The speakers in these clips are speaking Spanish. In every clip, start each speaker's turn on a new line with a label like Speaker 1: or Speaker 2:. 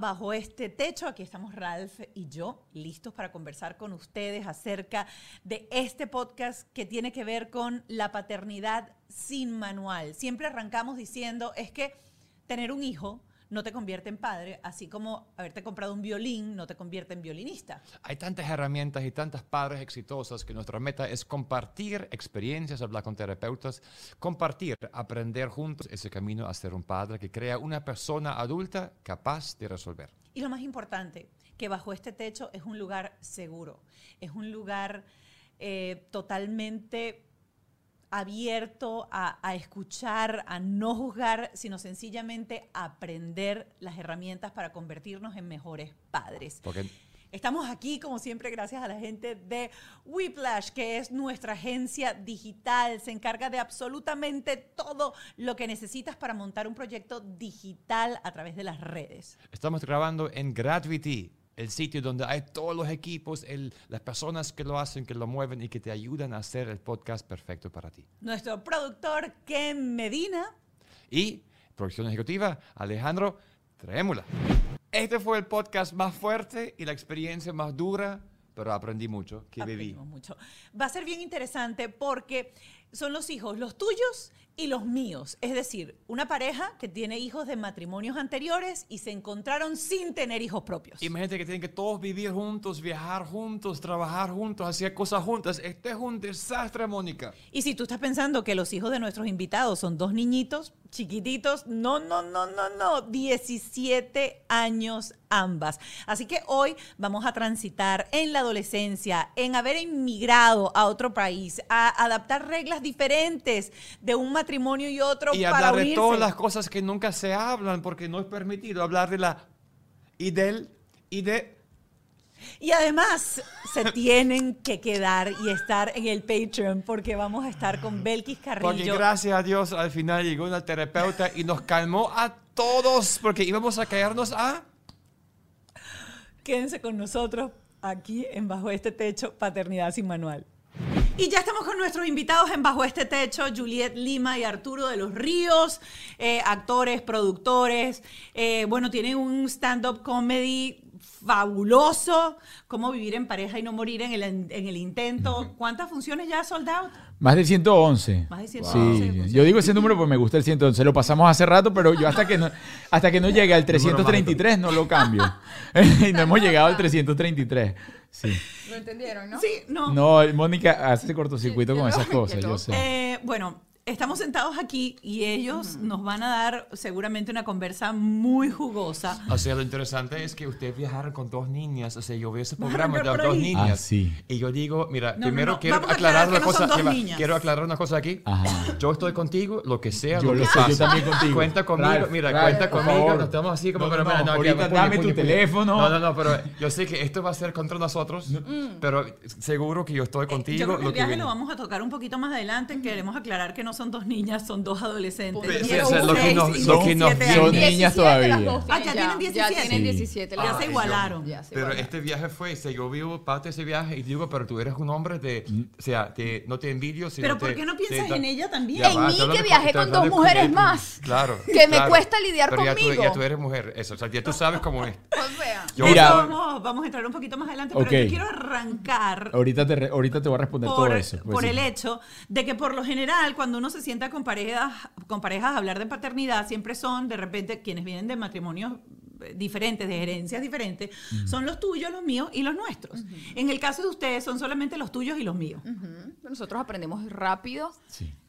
Speaker 1: Bajo este techo. Aquí estamos Ralph y yo listos para conversar con ustedes acerca de este podcast que tiene que ver con la paternidad sin manual. Siempre arrancamos diciendo es que tener un hijo no te convierte en padre, así como haberte comprado un violín no te convierte en violinista.
Speaker 2: Hay tantas herramientas y tantas padres exitosas que nuestra meta es compartir experiencias, hablar con terapeutas, compartir, aprender juntos ese camino a ser un padre que crea una persona adulta capaz de resolver.
Speaker 1: Y lo más importante, que bajo este techo es un lugar seguro, es un lugar eh, totalmente abierto a, escuchar, a no juzgar, sino sencillamente aprender las herramientas para convertirnos en mejores padres. Estamos aquí, como siempre, gracias a la gente de Whiplash, que es nuestra agencia digital. Se encarga de absolutamente todo lo que necesitas para montar un proyecto digital a través de las redes.
Speaker 2: Estamos grabando en Gravity el sitio donde hay todos los equipos, las personas que lo hacen, que lo mueven y que te ayudan a hacer el podcast perfecto para ti.
Speaker 1: Nuestro productor Ken Medina.
Speaker 2: Y producción ejecutiva Alejandro Trémula. Este fue el podcast más fuerte y la experiencia más dura, pero aprendí mucho, que viví.
Speaker 1: mucho. Va a ser bien interesante porque son los hijos, los tuyos y los míos. Es decir, una pareja que tiene hijos de matrimonios anteriores y se encontraron sin tener hijos propios.
Speaker 2: Imagínate que tienen que todos vivir juntos, viajar juntos, trabajar juntos, hacer cosas juntas. Este es un desastre, Mónica.
Speaker 1: Y si tú estás pensando que los hijos de nuestros invitados son dos niñitos chiquititos, no, no, no, no, no, 17 años ambas. Así que hoy vamos a transitar en la adolescencia, en haber emigrado a otro país, a adaptar reglas diferentes de un matrimonio y otro.
Speaker 2: Y hablar de todas las cosas que nunca se hablan porque no es permitido hablar de la y del y de
Speaker 1: y además se tienen que quedar y estar en el Patreon porque vamos a estar con Belkis Carrillo.
Speaker 2: Porque gracias a Dios al final llegó una terapeuta y nos calmó a todos porque íbamos a caernos a...
Speaker 1: Quédense con nosotros aquí en Bajo este Techo, Paternidad sin Manual. Y ya estamos con nuestros invitados en Bajo este Techo, Juliet Lima y Arturo de los Ríos, eh, actores, productores. Eh, bueno, tienen un stand-up comedy fabuloso, cómo vivir en pareja y no morir en el, en el intento. ¿Cuántas funciones ya soldado?
Speaker 3: Más de 111.
Speaker 1: Más de 111.
Speaker 3: Sí, yo digo ese número porque me gusta el 111. Lo pasamos hace rato, pero yo hasta que no, hasta que no llegue al 333 no lo cambio. y no hemos llegado al 333. Sí.
Speaker 4: ¿Lo entendieron, no?
Speaker 1: Sí, no.
Speaker 3: No, Mónica hace cortocircuito con esas cosas, yo sé.
Speaker 1: Eh, bueno, estamos sentados aquí y ellos nos van a dar seguramente una conversa muy jugosa.
Speaker 2: O sea, lo interesante es que ustedes viajaron con dos niñas. O sea, yo veo ese programa de dos niñas.
Speaker 3: Ah, sí.
Speaker 2: Y yo digo, mira, primero quiero aclarar una cosa. quiero aclarar una cosa aquí. Yo estoy contigo, lo que sea.
Speaker 3: Yo
Speaker 2: lo,
Speaker 3: sé, yo también contigo.
Speaker 2: Cuenta conmigo, mira, cuenta conmigo. No estamos así como,
Speaker 3: pero mira, no, ahorita dame tu teléfono.
Speaker 2: No, no, no, pero yo sé que esto va a ser contra nosotros, pero seguro que yo estoy contigo. Eh, yo
Speaker 1: creo que el viaje lo vamos a tocar un poquito más adelante. Queremos aclarar que no son dos niñas, son dos adolescentes.
Speaker 2: lo que nos, lo que nos
Speaker 3: son niñas todavía.
Speaker 1: Ah, ya, tienen 17.
Speaker 4: Ya tienen 17.
Speaker 1: Ya se igualaron.
Speaker 2: pero este viaje fue, o yo vivo parte de ese viaje y digo, pero tú eres un hombre de, o sea, te, no te envidio. Sino
Speaker 1: pero ¿por qué no piensas en ella también?
Speaker 4: En mí que viajé con dos mujeres más.
Speaker 2: Claro.
Speaker 4: Que me cuesta lidiar
Speaker 2: conmigo.
Speaker 4: Pero
Speaker 2: ya tú eres mujer, eso, o sea, ya tú sabes cómo es.
Speaker 1: Pues Mira, vamos, vamos a entrar un poquito más adelante, pero yo quiero arrancar.
Speaker 3: Ahorita te, ahorita te voy a responder todo eso.
Speaker 1: Pues por el hecho de que por lo general, cuando uno se sienta con parejas, con parejas a hablar de paternidad, siempre son de repente quienes vienen de matrimonios eh, diferentes, de herencias diferentes, son los tuyos, los míos y los nuestros. En el caso de ustedes, son solamente los tuyos y los míos.
Speaker 4: Nosotros aprendemos rápido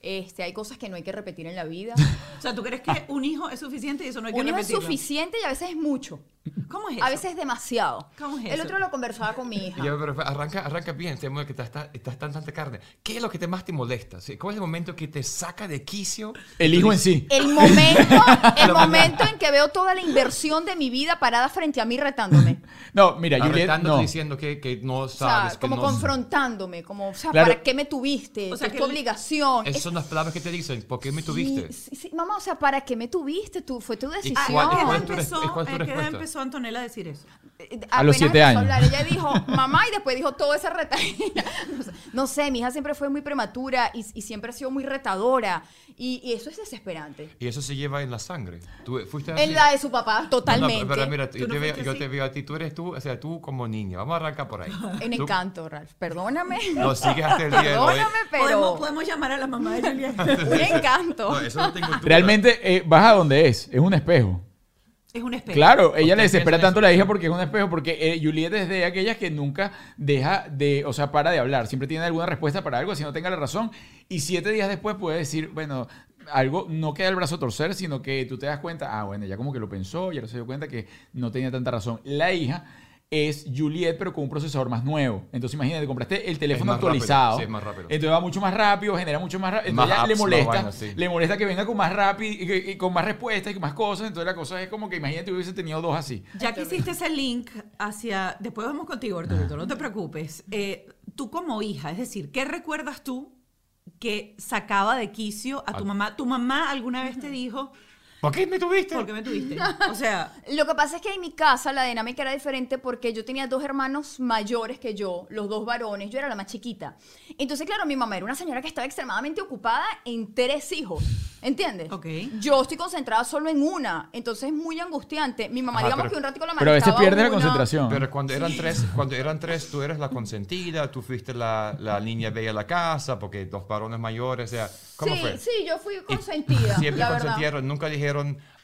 Speaker 4: Este, hay cosas que no hay que repetir en la vida.
Speaker 1: O sea, ¿tú crees que un hijo es suficiente y eso no hay que
Speaker 4: Un hijo es suficiente y a veces es mucho.
Speaker 1: ¿Cómo es eso?
Speaker 4: A veces es demasiado.
Speaker 1: ¿Cómo es
Speaker 4: El
Speaker 1: eso?
Speaker 4: otro lo conversaba con mi hija.
Speaker 2: Ya, pero arranca, arranca bien, tenemos que estás, estás tan tanta carne. ¿Qué es lo que te más te molesta? ¿Sí? ¿Cuál es el momento que te saca de quicio?
Speaker 3: El hijo en sí.
Speaker 4: El momento, el momento en que veo toda la inversión de mi vida parada frente a mí retándome.
Speaker 3: No, mira, Juliet,
Speaker 2: Arretándote
Speaker 3: no.
Speaker 2: diciendo que, que no
Speaker 4: O
Speaker 2: sabes,
Speaker 4: sea,
Speaker 2: que
Speaker 4: como
Speaker 2: no...
Speaker 4: confrontándome, como, o sea,
Speaker 3: Claro.
Speaker 4: ¿para qué me tuviste?
Speaker 1: O sea,
Speaker 4: es
Speaker 1: que
Speaker 4: tu
Speaker 1: el-
Speaker 4: obligación.
Speaker 2: Esas
Speaker 4: Es-
Speaker 2: son las palabras que te dicen, ¿por qué me tuviste?
Speaker 4: Sí, sí, mamá, o sea, ¿para qué me tuviste? Tú, fue tu decisión.
Speaker 1: ¿A
Speaker 2: cuál-
Speaker 1: qué edad
Speaker 2: cuál es tu
Speaker 1: empezó,
Speaker 2: res- cuál es tu
Speaker 1: a qué edad
Speaker 2: respuesta?
Speaker 1: empezó Antonella a decir eso?
Speaker 4: Eh,
Speaker 3: A los
Speaker 4: apenas
Speaker 3: siete años.
Speaker 4: hablar, ella dijo mamá y después dijo todo ese retadera. No sé, No sé, mi hija siempre fue muy prematura y, y siempre ha sido muy retadora. Y, y eso es desesperante.
Speaker 2: Y eso se lleva en la sangre. ¿Tú fuiste así?
Speaker 4: En la de su papá,
Speaker 2: No,
Speaker 4: totalmente.
Speaker 2: no, pero mira,
Speaker 1: ¿Tú
Speaker 2: yo,
Speaker 1: no
Speaker 2: te veo, yo te veo a ti, tú eres tú, o sea, tú como niña. Vamos a arrancar por ahí.
Speaker 4: En
Speaker 2: Tú-
Speaker 4: encanto, Ralph. Perdóname.
Speaker 2: Lo sigues hasta el día de hoy.
Speaker 4: Perdóname,
Speaker 1: ¿Podemos,
Speaker 4: pero
Speaker 1: podemos llamar a la mamá de Julieta.
Speaker 4: un encanto.
Speaker 2: No, eso no tengo duda.
Speaker 3: Realmente eh, vas a donde es, es un espejo.
Speaker 1: es un espejo.
Speaker 3: Claro, ella le desespera tanto a la hija porque es un espejo, porque eh, Juliet es de aquellas que nunca deja de, o sea, para de hablar, siempre tiene alguna respuesta para algo, así no tenga la razón, y siete días después puede decir, bueno, algo no queda el brazo a torcer, sino que tú te das cuenta, ah, bueno, ya como que lo pensó, ya se dio cuenta que no tenía tanta razón. La hija es Juliet, pero con un procesador más nuevo. Entonces, imagínate, compraste el teléfono
Speaker 2: más rápido,
Speaker 3: actualizado.
Speaker 2: sí, es más rápido.
Speaker 3: Entonces va mucho más rápido, genera mucho más rápido.
Speaker 2: Más
Speaker 3: Entonces ya le
Speaker 2: apps,
Speaker 3: molesta,
Speaker 2: sí.
Speaker 3: le molesta que venga con más rápido y, con más respuestas y con más cosas. Entonces la cosa es como que imagínate hubiese tenido dos así.
Speaker 1: Ya que hiciste ese link hacia... Después vamos contigo, Arturito, no te preocupes. Eh, tú como hija, es decir, ¿qué recuerdas tú que sacaba de quicio a tu mamá? ¿Tu mamá alguna vez te dijo,
Speaker 2: ¿Por qué me tuviste?
Speaker 1: por qué me tuviste? O sea,
Speaker 4: Lo que pasa es que en mi casa la dinámica era diferente porque yo tenía dos hermanos mayores que yo, los dos varones, yo era la más chiquita. Entonces, claro, mi mamá era una señora que estaba extremadamente ocupada en tres hijos, ¿entiendes?
Speaker 1: Ok.
Speaker 4: Yo estoy concentrada solo en una, entonces es muy angustiante. Mi mamá,
Speaker 2: Ajá,
Speaker 4: digamos
Speaker 2: pero-
Speaker 4: que un ratico la
Speaker 3: Pero a veces
Speaker 4: manejaba
Speaker 3: pierdes la
Speaker 4: una.
Speaker 3: concentración.
Speaker 2: Pero cuando eran tres, cuando eran tres, tú eres la consentida, tú fuiste la, la niña bella de la casa, porque dos varones mayores, o sea, ¿cómo
Speaker 4: sí,
Speaker 2: fue?
Speaker 4: sí, yo fui
Speaker 2: Y
Speaker 4: consentida,
Speaker 2: Siempre
Speaker 4: la verdad.
Speaker 2: consentieron, nunca dijeron,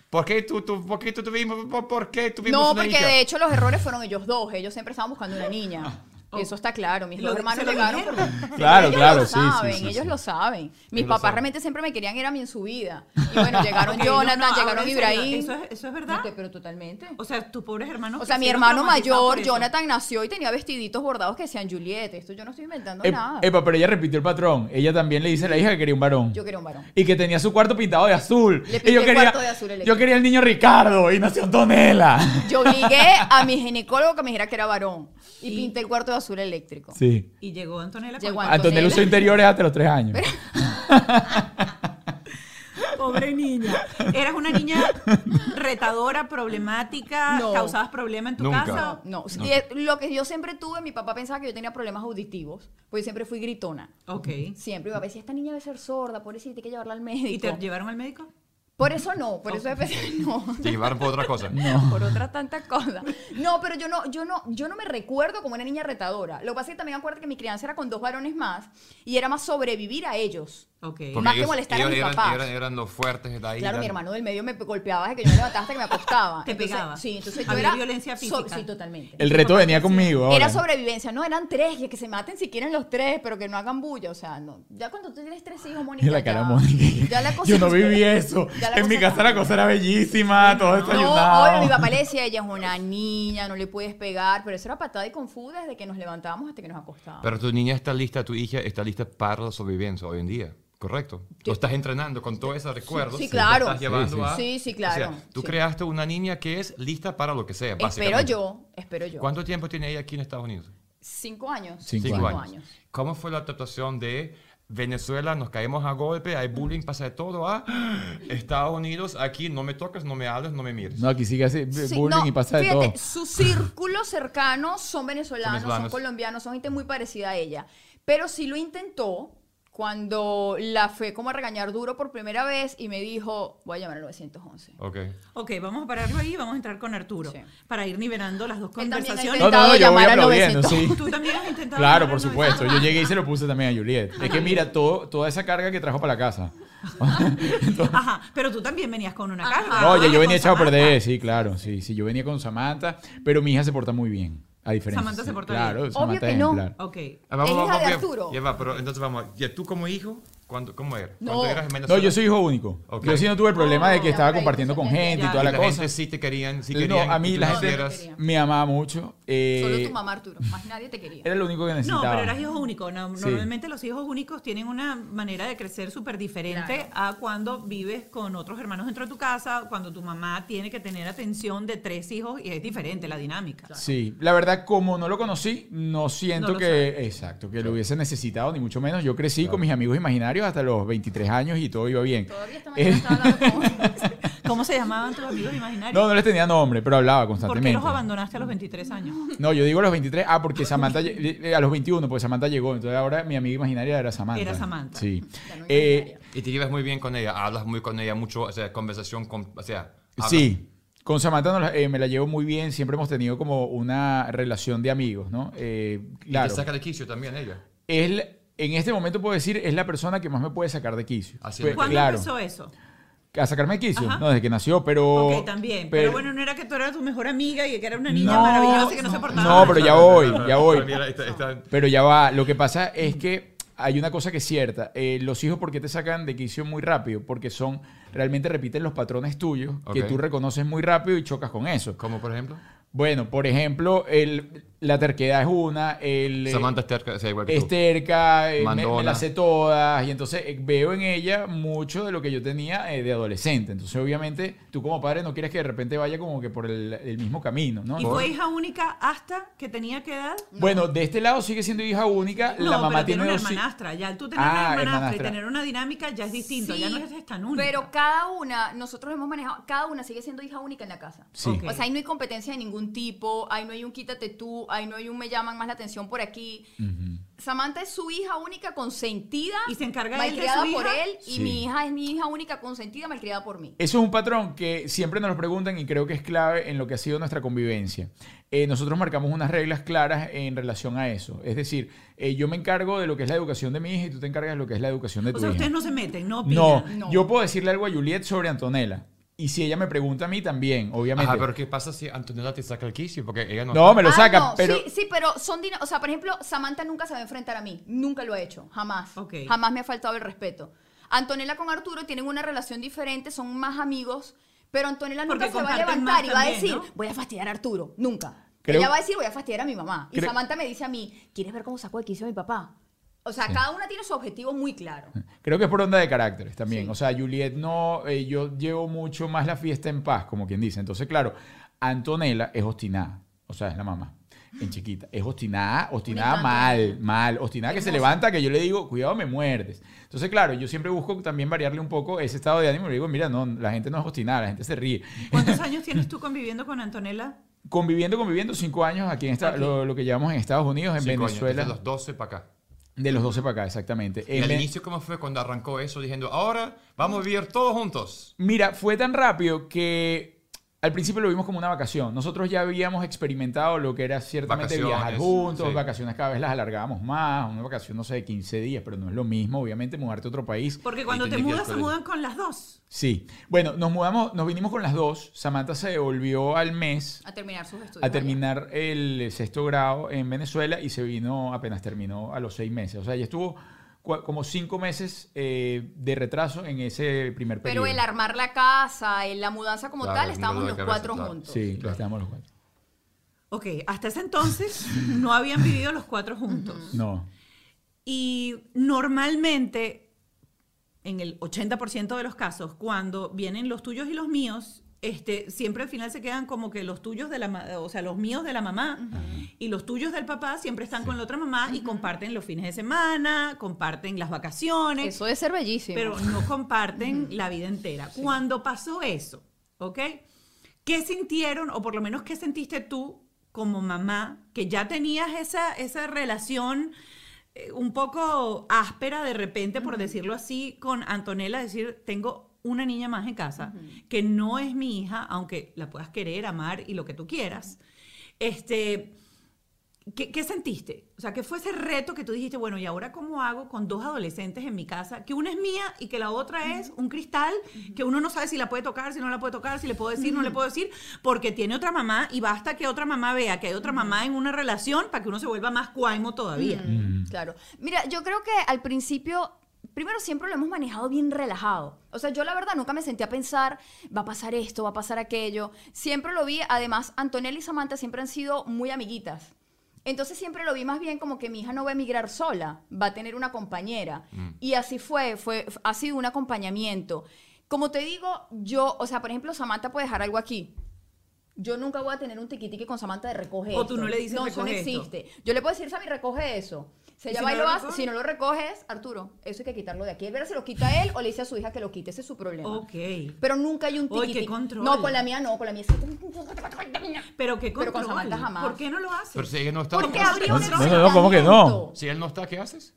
Speaker 2: ¿por qué tú, tú, por qué tú tuvimos, por, por qué tuvimos
Speaker 4: No,
Speaker 2: una
Speaker 4: porque
Speaker 2: hija?
Speaker 4: de hecho los errores fueron ellos dos. Ellos siempre estaban buscando una niña.
Speaker 2: Ah.
Speaker 4: Eso está claro. Mis
Speaker 1: Lo-
Speaker 4: dos hermanos llegaron porque-
Speaker 3: Claro,
Speaker 4: ellos
Speaker 3: claro,
Speaker 4: lo
Speaker 3: sí, sí,
Speaker 4: saben,
Speaker 3: sí,
Speaker 4: ellos
Speaker 3: sí.
Speaker 4: lo saben. Mis
Speaker 2: Ellos
Speaker 4: papás
Speaker 2: saben.
Speaker 4: realmente siempre me querían era a mí en su vida. Y bueno, llegaron Jonathan,
Speaker 1: no,
Speaker 4: llegaron Ibrahim.
Speaker 1: ¿Eso es, eso es verdad?
Speaker 4: Pero totalmente.
Speaker 1: O sea, tus pobres hermanos...
Speaker 4: O sea, mi hermano
Speaker 1: por
Speaker 4: mayor. Jonathan, nació y tenía vestiditos bordados que decían Juliet. Esto yo no estoy inventando
Speaker 3: Ep-
Speaker 4: nada.
Speaker 3: Epa, pero ella repitió el patrón. Ella también le dice a la hija que quería un varón.
Speaker 4: Yo quería un varón.
Speaker 3: Y que tenía su cuarto pintado de azul.
Speaker 4: Le
Speaker 3: y yo
Speaker 4: el
Speaker 3: quería,
Speaker 4: cuarto de azul
Speaker 3: yo quería el niño Ricardo y nació Antonella.
Speaker 4: Yo obligué a mi ginecólogo que me dijera que era varón. Y,
Speaker 1: Y-
Speaker 4: pinté el cuarto de azul eléctrico.
Speaker 3: Sí.
Speaker 1: Y llegó Antonella
Speaker 4: Llegó Antonella.
Speaker 3: Antonella usó interiores hasta los tres años.
Speaker 1: Pobre niña. ¿Eras una niña retadora, problemática?
Speaker 4: No.
Speaker 1: ¿Causabas problema en tu
Speaker 2: Nunca.
Speaker 1: casa?
Speaker 4: No, y es- lo que yo siempre tuve, mi papá pensaba que yo tenía problemas auditivos, pues yo siempre fui gritona.
Speaker 1: Ok.
Speaker 4: Siempre iba a ver si esta niña debe ser sorda, pobrecita, hay que llevarla al médico.
Speaker 1: ¿Y te llevaron al médico?
Speaker 4: Por eso no, por eso empecé, no.
Speaker 2: Te llevaron por otra cosa.
Speaker 4: Por otras tantas cosas. No, pero yo no, yo no, yo no me recuerdo como una niña retadora. Lo que pasa es que también acuerdo que mi crianza era con dos varones más y era más sobrevivir a ellos.
Speaker 1: Ok.
Speaker 2: Porque
Speaker 4: Más que
Speaker 2: ellos-
Speaker 4: molestar a mis
Speaker 2: eran,
Speaker 4: papás.
Speaker 2: Eran, eran los fuertes de ahí.
Speaker 4: Claro,
Speaker 2: eran-
Speaker 4: mi hermano del medio me golpeaba que yo me levantaba hasta que me acostaba.
Speaker 1: Te
Speaker 4: Entonces,
Speaker 1: pegaba.
Speaker 4: Sí, entonces yo
Speaker 1: Había
Speaker 4: era
Speaker 1: violencia
Speaker 4: so-
Speaker 1: física.
Speaker 4: sí, totalmente.
Speaker 3: El reto venía conmigo.
Speaker 4: Era
Speaker 3: ahora.
Speaker 4: sobrevivencia, no eran tres, que, que se maten si quieren los tres, pero que no hagan bulla, o sea, no. Ya cuando tú tienes tres hijos, Mónica,
Speaker 3: Y la cara
Speaker 4: ya,
Speaker 3: Mónica.
Speaker 4: ya la cosa
Speaker 3: Yo no viví eso. En mi casa la cosa era bellísima, todo
Speaker 4: No,
Speaker 3: desayunado.
Speaker 4: obvio, mi papá le decía, ella es una niña, no le puedes pegar, pero eso era patada y confusa desde que nos levantábamos hasta que nos acostábamos.
Speaker 2: Pero tu niña está lista, tu hija está lista para la sobrevivencia hoy en día. Correcto. Tú estás entrenando con todos esos recuerdos.
Speaker 4: sí,
Speaker 2: y
Speaker 4: claro.
Speaker 2: estás llevando
Speaker 3: Sí, sí.
Speaker 2: a-
Speaker 4: Sí, sí, claro.
Speaker 2: O sea, tú
Speaker 4: Sí.
Speaker 2: creaste una niña que es lista para lo que sea,
Speaker 4: espero
Speaker 2: básicamente.
Speaker 4: yo, espero yo.
Speaker 2: ¿Cuánto tiempo tiene ella aquí en Estados Unidos?
Speaker 4: Cinco años.
Speaker 3: Cinco
Speaker 2: Cinco
Speaker 3: años.
Speaker 2: ¿Cómo fue la adaptación de Venezuela? Nos caemos a golpe, hay bullying, pasa de todo a Estados Unidos. Aquí no me toques, no me hables, no me mires.
Speaker 3: No, aquí sigue así,
Speaker 4: Sí,
Speaker 3: bullying
Speaker 4: no,
Speaker 3: y pasa de
Speaker 4: fíjate,
Speaker 3: todo.
Speaker 4: Su círculo cercano son venezolanos,
Speaker 2: Son
Speaker 4: son,
Speaker 2: venezolanos.
Speaker 4: colombianos, son gente muy parecida a ella. Pero sí lo intentó cuando la fue como a regañar duro por primera vez y me dijo, voy a llamar al 911.
Speaker 2: Ok.
Speaker 1: Ok, vamos a pararlo ahí y vamos a entrar con Arturo
Speaker 4: Sí.
Speaker 1: para ir nivelando las dos conversaciones.
Speaker 3: No, no, no, yo voy aplaudiendo,
Speaker 4: 911.
Speaker 3: sí.
Speaker 1: Tú también has intentado.
Speaker 3: Claro, por supuesto.
Speaker 1: 911.
Speaker 3: Yo llegué y se lo puse también a Juliet. Es que mira, todo, toda esa carga que trajo para la casa.
Speaker 1: Ajá, pero tú también venías con una carga.
Speaker 3: No, oye, yo venía echado a perder, sí, claro. Sí, sí, yo venía con Samantha, pero mi hija se porta muy bien. A diferencia.
Speaker 1: Samantha se
Speaker 3: claro,
Speaker 1: bien.
Speaker 3: Samantha
Speaker 4: Obvio que
Speaker 3: es
Speaker 4: no.
Speaker 3: ejemplar.
Speaker 1: Ok.
Speaker 2: Ah,
Speaker 4: ¿Es hija de Arturo?
Speaker 2: Ya va, pero entonces vamos, ya tú como hijo, ¿Cuándo, ¿Cómo era?
Speaker 4: No.
Speaker 2: ¿Cuándo eras en
Speaker 3: No, yo soy hijo único.
Speaker 2: Ok.
Speaker 3: Yo sí no tuve el problema de que estaba compartiendo con gente y
Speaker 1: ya.
Speaker 3: toda
Speaker 2: Y
Speaker 3: la
Speaker 2: la
Speaker 3: cosa.
Speaker 2: gente sí te querían, sí
Speaker 3: No,
Speaker 2: querían
Speaker 3: a mí la
Speaker 4: gente-.
Speaker 3: Me amaba mucho. eh,
Speaker 4: Solo tu mamá, Arturo. Más nadie te quería.
Speaker 3: Era lo único que
Speaker 1: No,
Speaker 3: necesitaba.
Speaker 1: pero eras hijo único. No-
Speaker 3: Sí.
Speaker 1: Normalmente los hijos únicos tienen una manera de crecer súper diferente
Speaker 4: Claro.
Speaker 1: a cuando vives con otros hermanos dentro de tu casa, cuando tu mamá tiene que tener atención de tres hijos y es diferente la dinámica.
Speaker 3: Sí, la verdad, como no lo conocí, no siento
Speaker 1: No lo
Speaker 3: que, exacto, que lo hubiese necesitado, ni mucho menos. Yo crecí con mis amigos imaginarios hasta los 23 años y todo iba bien.
Speaker 4: Todavía esta mañana estaba hablando con...
Speaker 1: ¿Cómo se llamaban tus amigos imaginarios?
Speaker 3: no, no les tenía nombre, pero hablaba
Speaker 1: ¿Por qué
Speaker 3: constantemente.
Speaker 1: los abandonaste a los 23 años?
Speaker 3: No, yo digo a los 23, ah, porque Samantha, a los 21, porque Samantha llegó, entonces ahora mi amiga imaginaria era Samantha.
Speaker 1: Era Samantha.
Speaker 3: Sí.
Speaker 4: No
Speaker 3: Eh.
Speaker 2: Y te llevas muy bien con ella, hablas muy con ella, mucho, o sea, conversación con, o sea, hablas.
Speaker 3: Sí, con Samantha eh, me la llevo muy bien, siempre hemos tenido como una relación de amigos, ¿no? Eh,
Speaker 2: Y
Speaker 3: claro.
Speaker 2: te saca de quicio también ella.
Speaker 3: Es la- en este momento puedo decir, es la persona que más me puede sacar de quicio.
Speaker 2: Así
Speaker 3: Pues,
Speaker 2: es.
Speaker 1: ¿Cuándo
Speaker 3: claro.
Speaker 1: empezó eso?
Speaker 3: A sacarme de quicio,
Speaker 1: Ajá.
Speaker 3: no, desde que nació, pero...
Speaker 1: ok, también. Pero, bueno, no era que tú eras tu mejor amiga y que era una niña
Speaker 3: No,
Speaker 1: maravillosa y que no, se portaba
Speaker 3: no, pero ya voy, ya voy.
Speaker 2: Pero
Speaker 3: ya va, lo que pasa es que hay una cosa que es cierta. eh, los hijos, ¿por qué te sacan de quicio muy rápido? Porque son, realmente repiten los patrones tuyos que tú reconoces muy rápido y chocas con eso.
Speaker 2: ¿Cómo, por ejemplo?
Speaker 3: Bueno, por ejemplo, el, la terquedad es una, el... eh,
Speaker 2: Samantha es terca, igual que
Speaker 3: es
Speaker 2: tú.
Speaker 3: terca, eh, me, las sé todas y entonces eh, veo en ella mucho de lo que yo tenía eh, de adolescente. Entonces, obviamente, tú como padre no quieres que de repente vaya como que por el, el mismo camino, ¿no?
Speaker 1: ¿Y fue hija única hasta que tenía qué edad?
Speaker 3: Bueno, de este lado sigue siendo hija única.
Speaker 1: No,
Speaker 3: la mamá
Speaker 1: pero
Speaker 3: tiene
Speaker 1: tiene una hermanastra. Ya tú tener
Speaker 3: Ah,
Speaker 1: una hermanastra,
Speaker 3: hermanastra.
Speaker 1: y tener una dinámica ya es distinto. ya
Speaker 4: Sí,
Speaker 1: no es tan única.
Speaker 4: Pero cada una, nosotros hemos manejado, cada una sigue siendo hija única en la casa.
Speaker 3: Sí.
Speaker 4: O sea, ahí no hay competencia de ningún tipo, ahí no hay un quítate tú, ahí no hay un me llaman más la atención por aquí. Samantha es su hija única consentida,
Speaker 1: Y se encarga él de
Speaker 4: malcriada
Speaker 1: su
Speaker 4: por
Speaker 1: hija.
Speaker 4: él, y
Speaker 3: Sí.
Speaker 4: mi hija es mi hija única consentida, malcriada por mí.
Speaker 3: Eso es un patrón que siempre nos lo preguntan y creo que es clave en lo que ha sido nuestra convivencia. Eh, nosotros marcamos unas reglas claras en relación a eso. Es decir, eh, yo me encargo de lo que es la educación de mi hija y tú te encargas de lo que es la educación de tu
Speaker 1: o sea,
Speaker 3: hija.
Speaker 1: ustedes no se meten, no
Speaker 3: No,
Speaker 1: opinan.
Speaker 4: No.
Speaker 3: yo puedo decirle algo a Juliet sobre Antonella. Y si ella me pregunta a mí también, obviamente.
Speaker 2: Ajá, pero ¿qué pasa si Antonella te saca el quicio? Porque ella no...
Speaker 3: No, me lo
Speaker 4: Ah,
Speaker 3: saca,
Speaker 4: no,
Speaker 3: pero...
Speaker 4: Sí, sí, pero son O sea, por ejemplo, Samantha nunca se va a enfrentar a mí. Nunca lo ha hecho. Jamás.
Speaker 1: Ok.
Speaker 4: Jamás me ha faltado el respeto. Antonella con Arturo tienen una relación diferente, son más amigos. Pero Antonella nunca
Speaker 1: Porque
Speaker 4: se va a levantar y va a decir,
Speaker 1: ¿no?
Speaker 4: voy a fastidiar a Arturo. Nunca.
Speaker 3: Creo-
Speaker 4: Ella va a decir, voy a fastidiar a mi mamá. Y
Speaker 3: Creo-
Speaker 4: Samantha me dice a mí, ¿quieres ver cómo saco de quicio a mi papá? O sea,
Speaker 3: Sí.
Speaker 4: cada una tiene su objetivo muy claro.
Speaker 3: Creo que es por onda de caracteres también.
Speaker 4: Sí.
Speaker 3: O sea, Juliet no, eh, yo llevo mucho más la fiesta en paz, como quien dice. Entonces, claro, Antonella es obstinada. O sea, es la mamá. En chiquita. Es obstinada, obstinada mal, mal. Obstinada que se levanta, que yo le digo, cuidado, me muerdes. Entonces, claro, yo siempre busco también variarle un poco ese estado de ánimo. Le digo, mira, no, la gente no es obstinada, la gente se ríe.
Speaker 1: ¿Cuántos años tienes tú conviviendo con Antonella?
Speaker 3: Conviviendo, conviviendo, cinco años aquí en esta,
Speaker 1: Aquí.
Speaker 3: lo, lo que llevamos en Estados Unidos, en
Speaker 2: Cinco años,
Speaker 3: Venezuela.
Speaker 2: desde los 12 para acá.
Speaker 3: De los 12 para acá, exactamente.
Speaker 2: ¿Y
Speaker 3: En
Speaker 2: al inicio cómo fue cuando arrancó eso diciendo, ahora vamos a vivir todos juntos?
Speaker 3: Mira, fue tan rápido que al principio lo vimos como una vacación. Nosotros ya habíamos experimentado lo que era ciertamente
Speaker 2: Vacaciones,
Speaker 3: viajar juntos,
Speaker 2: sí.
Speaker 3: vacaciones cada vez las alargábamos más, una vacación no sé de 15 días, pero no es lo mismo, obviamente, mudarte a otro país.
Speaker 1: Porque cuando te mudas, se mudan con las dos.
Speaker 3: Sí. Bueno, nos mudamos, nos vinimos con las dos. Samantha se devolvió al mes
Speaker 4: A terminar sus estudios.
Speaker 3: a
Speaker 4: allá.
Speaker 3: terminar el sexto grado en Venezuela y se vino apenas terminó a los seis meses. O sea, ella estuvo como cinco meses eh, de retraso en ese primer periodo.
Speaker 4: Pero el armar la casa, el- la mudanza como
Speaker 2: Claro,
Speaker 4: tal, estábamos los
Speaker 2: cabeza,
Speaker 4: cuatro
Speaker 2: claro.
Speaker 4: juntos.
Speaker 3: Sí,
Speaker 2: Claro.
Speaker 3: estábamos los cuatro.
Speaker 1: Ok, hasta ese entonces no habían vivido los cuatro juntos.
Speaker 3: No.
Speaker 1: Y normalmente, en el 80% de los casos, cuando vienen los tuyos y los míos, este, siempre al final se quedan como que los tuyos de la, o sea, los míos de la mamá y los tuyos del papá siempre están con la otra mamá y comparten los fines de semana, comparten las vacaciones,
Speaker 4: Eso debe ser bellísimo.
Speaker 1: pero no comparten la vida entera. Cuando pasó eso, ¿ok? ¿Qué sintieron, o por lo menos qué sentiste tú como mamá, que ya tenías esa, esa relación eh, un poco áspera de repente, por decirlo así, con Antonella, decir, tengo una niña más en casa, que no es mi hija, aunque la puedas querer, amar y lo que tú quieras. Este, ¿Qué, qué sentiste? O sea, ¿qué fue ese reto que tú dijiste, bueno, ¿y ahora cómo hago con dos adolescentes en mi casa? Que una es mía y que la otra es un cristal que uno no sabe si la puede tocar, si no la puede tocar, si le puedo decir, no le puedo decir, porque tiene otra mamá y basta que otra mamá vea que hay otra mamá en una relación para que uno se vuelva más cuaimo todavía.
Speaker 4: Claro. Mira, yo creo que al principio primero siempre lo hemos manejado bien relajado. O sea, yo la verdad nunca me senté a pensar, va a pasar esto, va a pasar aquello. Siempre lo vi, además, Antonella y Samantha siempre han sido muy amiguitas. Entonces siempre lo vi más bien como que mi hija no va a emigrar sola, va a tener una compañera. Y así fue, fue, ha sido un acompañamiento. Como te digo, yo, o sea, por ejemplo, Samantha puede dejar algo aquí. Yo nunca voy a tener un tiquitique con Samantha de recoge
Speaker 1: O tú
Speaker 4: esto.
Speaker 1: no le dices,
Speaker 4: No, eso no existe. Yo le puedo decir, Sammy, recoge eso. Si
Speaker 1: ¿Y
Speaker 4: ella
Speaker 1: si
Speaker 4: va
Speaker 1: no
Speaker 4: y
Speaker 1: lo
Speaker 4: hace,
Speaker 1: recoge?
Speaker 4: si no lo recoges, Arturo, eso hay que quitarlo de aquí. Él verá si lo quita él o le dice a su hija que lo quite. Ese es su problema.
Speaker 1: Ok.
Speaker 4: Pero nunca hay un
Speaker 1: Uy, qué control.
Speaker 4: No, con la mía no, con la mía sí.
Speaker 1: Pero qué
Speaker 4: Pero con
Speaker 1: control.
Speaker 4: Samantha jamás.
Speaker 1: ¿Por qué no lo haces?
Speaker 2: Pero si ella no está...
Speaker 4: Porque un
Speaker 3: No, no, no, ¿cómo que no?
Speaker 2: Si él no está, ¿qué haces?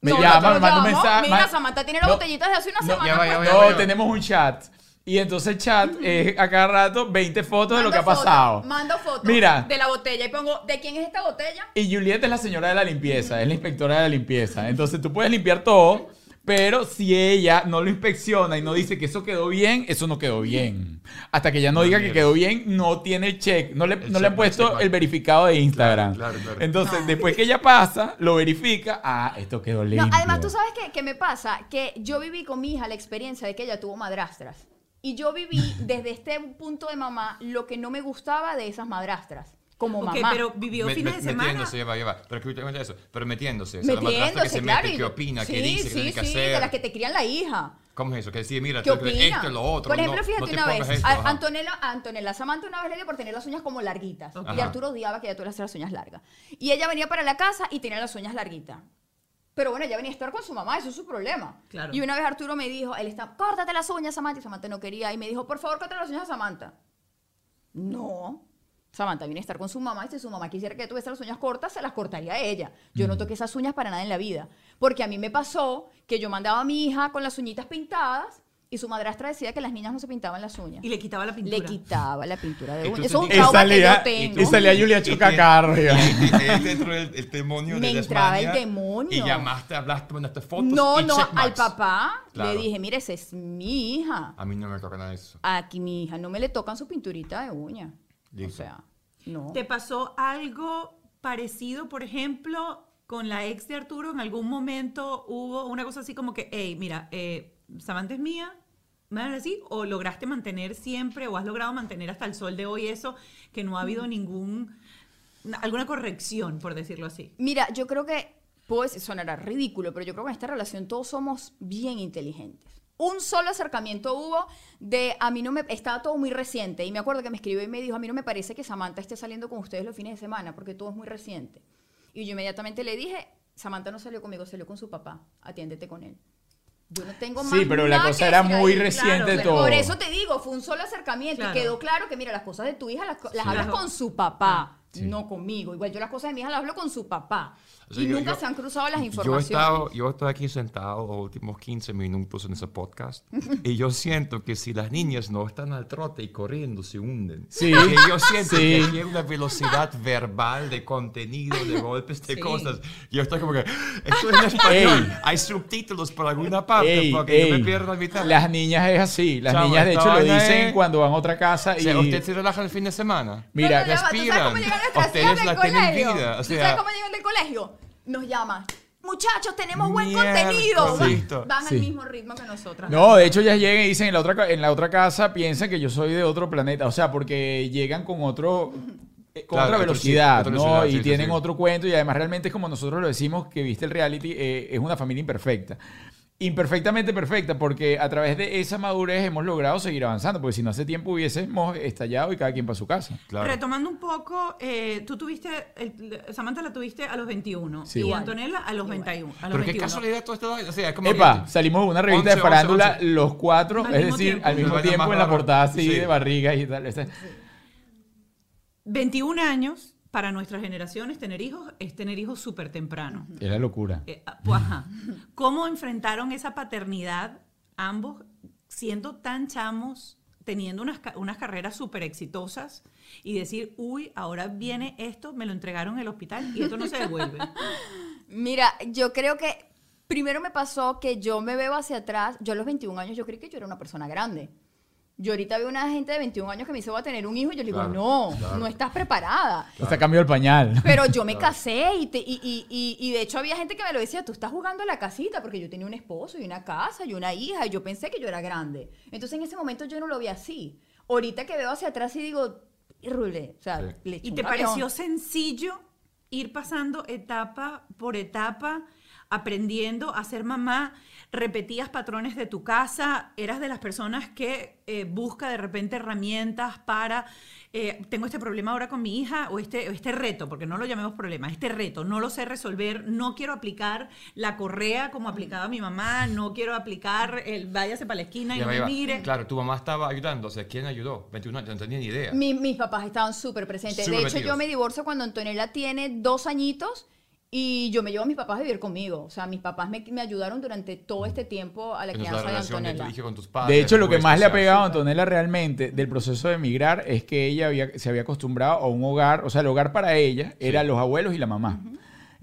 Speaker 3: Me
Speaker 4: No,
Speaker 3: llama, me manda un mensaje.
Speaker 4: Mira,
Speaker 3: ma-
Speaker 4: Samantha tiene las botellitas de hace una
Speaker 3: no,
Speaker 4: semana.
Speaker 2: ya va, ya va,
Speaker 3: No,
Speaker 2: ya va.
Speaker 3: tenemos un chat. Y entonces el chat es a cada rato 20 fotos de lo que ha
Speaker 4: foto,
Speaker 3: pasado.
Speaker 4: Mando fotos
Speaker 3: Mira.
Speaker 4: de la botella y pongo, ¿de quién es esta botella?
Speaker 3: Y Juliet es la señora de la limpieza, es la inspectora de la limpieza. Entonces tú puedes limpiar todo, pero si ella no lo inspecciona y no dice que eso quedó bien, eso no quedó bien. Hasta que ella no,
Speaker 2: No
Speaker 3: diga que quedó bien, no tiene el check. No le,
Speaker 2: El
Speaker 3: no le han puesto
Speaker 2: el
Speaker 3: verificado de Instagram.
Speaker 2: Claro, claro, claro.
Speaker 3: Entonces, después que ella pasa, lo verifica. Ah, esto quedó limpio.
Speaker 4: No, además, tú sabes qué, qué me pasa, que yo viví con mi hija la experiencia de que ella tuvo madrastras. Y yo viví desde este punto de mamá lo que no me gustaba de esas madrastras. Como
Speaker 1: Ok,
Speaker 4: mamá.
Speaker 1: pero vivió
Speaker 2: Me-
Speaker 1: fines
Speaker 2: me-
Speaker 1: de semana.
Speaker 2: Metiéndose, ya va, ya va. Pero escúchame eso. Pero metiéndose. O sea, la madrastra que se
Speaker 4: claro.
Speaker 2: mete,
Speaker 4: y-
Speaker 2: que opina,
Speaker 4: sí,
Speaker 2: que dice,
Speaker 4: sí,
Speaker 2: que tiene que
Speaker 4: sí,
Speaker 2: hacer.
Speaker 4: de las que te crían la hija.
Speaker 2: ¿Cómo es eso? Que decir, mira,
Speaker 4: ¿Qué
Speaker 2: tú
Speaker 4: opina?
Speaker 2: esto, lo otro.
Speaker 4: Por ejemplo,
Speaker 2: no-
Speaker 4: fíjate
Speaker 2: no
Speaker 4: una vez,
Speaker 2: esto,
Speaker 4: a-. Antonella, a Antonella Samantha una vez le dio por tener las uñas como larguitas.
Speaker 1: Ok.
Speaker 4: Y. Arturo odiaba que ella tuviera las uñas largas. Y ella venía para la casa y tenía las uñas larguitas. Pero bueno, ella venía a estar con su mamá, eso es su problema.
Speaker 1: Claro.
Speaker 4: Y una vez Arturo me dijo, él está, córtate las uñas, Samantha. Y Samantha no quería. Y me dijo, por favor, córtate las uñas a Samantha. No. Samantha viene a estar con su mamá y si su mamá quisiera que tuviese las uñas cortas, se las cortaría a ella. Yo
Speaker 1: Mm.
Speaker 4: no toqué esas uñas para nada en la vida. Porque a mí me pasó que yo mandaba a mi hija con las uñitas pintadas y su madrastra decía que las niñas no se pintaban las uñas.
Speaker 1: Y le quitaba la pintura.
Speaker 4: Le quitaba la pintura de uñas. Eso es un trauma que
Speaker 3: salía,
Speaker 4: yo tengo.
Speaker 3: y salía Julia Chocacarro.
Speaker 2: Te entró el, el demonio
Speaker 4: Me
Speaker 2: de
Speaker 4: entraba el demonio.
Speaker 2: Y llamaste, hablaste, mandaste fotos
Speaker 4: No,
Speaker 2: y
Speaker 4: no, al papá
Speaker 2: Claro.
Speaker 4: le dije, mire, esa es mi hija.
Speaker 2: A mí no me toca nada de eso.
Speaker 4: Aquí mi hija no me le tocan su pinturita de uña. O
Speaker 2: Listo.
Speaker 4: sea, no.
Speaker 1: ¿Te pasó algo parecido, por ejemplo, con la ex de Arturo? En algún momento hubo una cosa así como que, hey, mira, eh, Samantha es mía, ¿me van a decir? ¿O lograste mantener siempre, o has logrado mantener hasta el sol de hoy eso, que no ha habido ningún, na- alguna corrección, por decirlo así?
Speaker 4: Mira, yo creo que, decir, sonará ridículo, pero yo creo que en esta relación todos somos bien inteligentes. Un solo acercamiento hubo de, a mí no me, estaba todo muy reciente, y me acuerdo que me escribió y me dijo, a mí no me parece que Samantha esté saliendo con ustedes los fines de semana, porque todo es muy reciente. Y yo inmediatamente le dije, Samantha no salió conmigo, salió con su papá, atiéndete con él. Yo no tengo más
Speaker 3: Sí, pero la cosa era muy
Speaker 4: ahí.
Speaker 3: reciente
Speaker 1: claro,
Speaker 3: todo.
Speaker 4: Por eso te digo, fue un solo acercamiento
Speaker 1: Claro.
Speaker 4: y quedó claro que, mira, las cosas de tu hija las, las
Speaker 2: Sí.
Speaker 4: hablas
Speaker 1: Claro.
Speaker 4: con su papá,
Speaker 2: Sí.
Speaker 4: no conmigo. Igual yo las cosas de mi hija las hablo con su papá.
Speaker 2: O sea,
Speaker 4: y
Speaker 2: yo-
Speaker 4: nunca
Speaker 2: yo-
Speaker 4: se han cruzado las
Speaker 2: Yo he,
Speaker 4: informaciones.
Speaker 2: estado, yo estoy aquí sentado los últimos 15 minutos en ese podcast y yo siento que si las niñas no están al trote y corriendo, se hunden.
Speaker 3: Sí.
Speaker 2: Que yo siento
Speaker 3: Sí.
Speaker 2: que hay una velocidad verbal de contenido, de golpes, de
Speaker 1: Sí.
Speaker 2: cosas. Y yo estoy como que, esto es en español.
Speaker 3: Ey.
Speaker 2: Hay subtítulos por alguna parte
Speaker 3: Ey,
Speaker 2: porque yo
Speaker 3: ey,
Speaker 2: me pierdo la mitad.
Speaker 3: Las niñas es así. Las niñas, de hecho, lo dicen
Speaker 2: es-
Speaker 3: cuando van a otra casa
Speaker 2: O
Speaker 3: y.
Speaker 2: sea, ¿usted se relaja el fin de semana?
Speaker 3: Mira,
Speaker 4: No, no, ya va, ¿tú sabes
Speaker 2: respiran.
Speaker 4: Hijas del colegio?
Speaker 2: vida, o
Speaker 4: ¿Tú
Speaker 2: sea-
Speaker 4: sabes cómo llegan del colegio? Nos llaman. Muchachos, tenemos buen contenido. Van,
Speaker 2: Listo.
Speaker 4: van
Speaker 3: Sí.
Speaker 4: al mismo ritmo que nosotras.
Speaker 3: No, de hecho ellas llegan y dicen en la otra en la otra casa piensan que yo soy de otro planeta, o sea, porque llegan con otro eh, con
Speaker 2: Claro,
Speaker 3: otra
Speaker 2: otro
Speaker 3: velocidad, ¿no? y
Speaker 2: sí,
Speaker 3: tienen
Speaker 2: sí.
Speaker 3: otro cuento y además realmente es como nosotros lo decimos que viste el reality eh, es una familia imperfecta. Imperfectamente perfecta porque a través de esa madurez hemos logrado seguir avanzando, porque si no hace tiempo hubiésemos estallado y cada quien para su casa.
Speaker 2: Claro.
Speaker 1: Retomando un poco, eh, tú tuviste, el- Samantha la tuviste a los 21
Speaker 3: Sí.
Speaker 1: y
Speaker 4: Igual.
Speaker 1: Antonella a los
Speaker 4: Igual.
Speaker 1: 21. A los
Speaker 2: Pero qué
Speaker 1: 21.
Speaker 2: casualidad todo esto. O sea, es como
Speaker 3: Epa,
Speaker 2: que-
Speaker 3: salimos de una revista
Speaker 2: 11,
Speaker 3: de farándula
Speaker 2: 11.
Speaker 3: los cuatro,
Speaker 1: Al
Speaker 3: es decir,
Speaker 1: tiempo.
Speaker 3: al mismo tiempo en la portada así
Speaker 2: Sí.
Speaker 3: de barriga y tal. Este-
Speaker 1: 21 años para nuestras generaciones tener hijos es tener hijos súper temprano.
Speaker 3: Es la locura.
Speaker 1: Eh, ah, pues, ajá. ¿Cómo enfrentaron esa paternidad ambos siendo tan chamos, teniendo unas carreras súper exitosas y decir, uy, ahora viene esto, me lo entregaron en el hospital y esto no se devuelve?
Speaker 4: Mira, yo creo que primero me pasó que yo me veo hacia atrás. Yo a los 21 años yo creí que yo era una persona grande. Yo ahorita veo una gente de 21 años que me dice voy a tener un hijo y yo le digo,
Speaker 2: Claro,
Speaker 4: no,
Speaker 2: claro.
Speaker 4: no estás preparada.
Speaker 3: Hasta cambió el pañal.
Speaker 4: Pero yo me casé y, te- y, y, y, y de hecho había gente que me lo decía, tú estás jugando a la casita porque yo tenía un esposo y una casa y una hija y yo pensé que yo era grande. Entonces en ese momento yo no lo vi así. Ahorita que veo hacia atrás y digo, irrule, o sea,
Speaker 2: Sí.
Speaker 4: le
Speaker 1: ¿Y te pareció sencillo ir pasando etapa por etapa, aprendiendo a ser mamá? ¿Repetías patrones de tu casa? ¿Eras de las personas que eh, busca de repente herramientas para, eh, tengo este problema ahora con mi hija o este, o este reto, porque no lo llamemos problema, este reto, no lo sé resolver, no quiero aplicar la correa como aplicaba mi mamá, no quiero aplicar el váyase para la esquina y no me mire?
Speaker 2: Claro, tu mamá estaba ayudando. O sea, ¿quién ayudó? 21 años, no tenía ni idea.
Speaker 4: Mi- mis papás estaban súper presentes.
Speaker 2: Súper
Speaker 4: de hecho,
Speaker 2: metidos.
Speaker 4: yo me divorcio cuando Antonella tiene dos añitos y yo me llevo a mis papás a vivir conmigo. O sea, mis papás me, me ayudaron durante todo este tiempo a la crianza de Antonella.
Speaker 2: hija con tus padres.
Speaker 3: De hecho, lo que más le ha pegado a Antonella realmente del proceso de emigrar es que ella había, se había acostumbrado a un hogar, o sea, el hogar para ella era los abuelos y la mamá.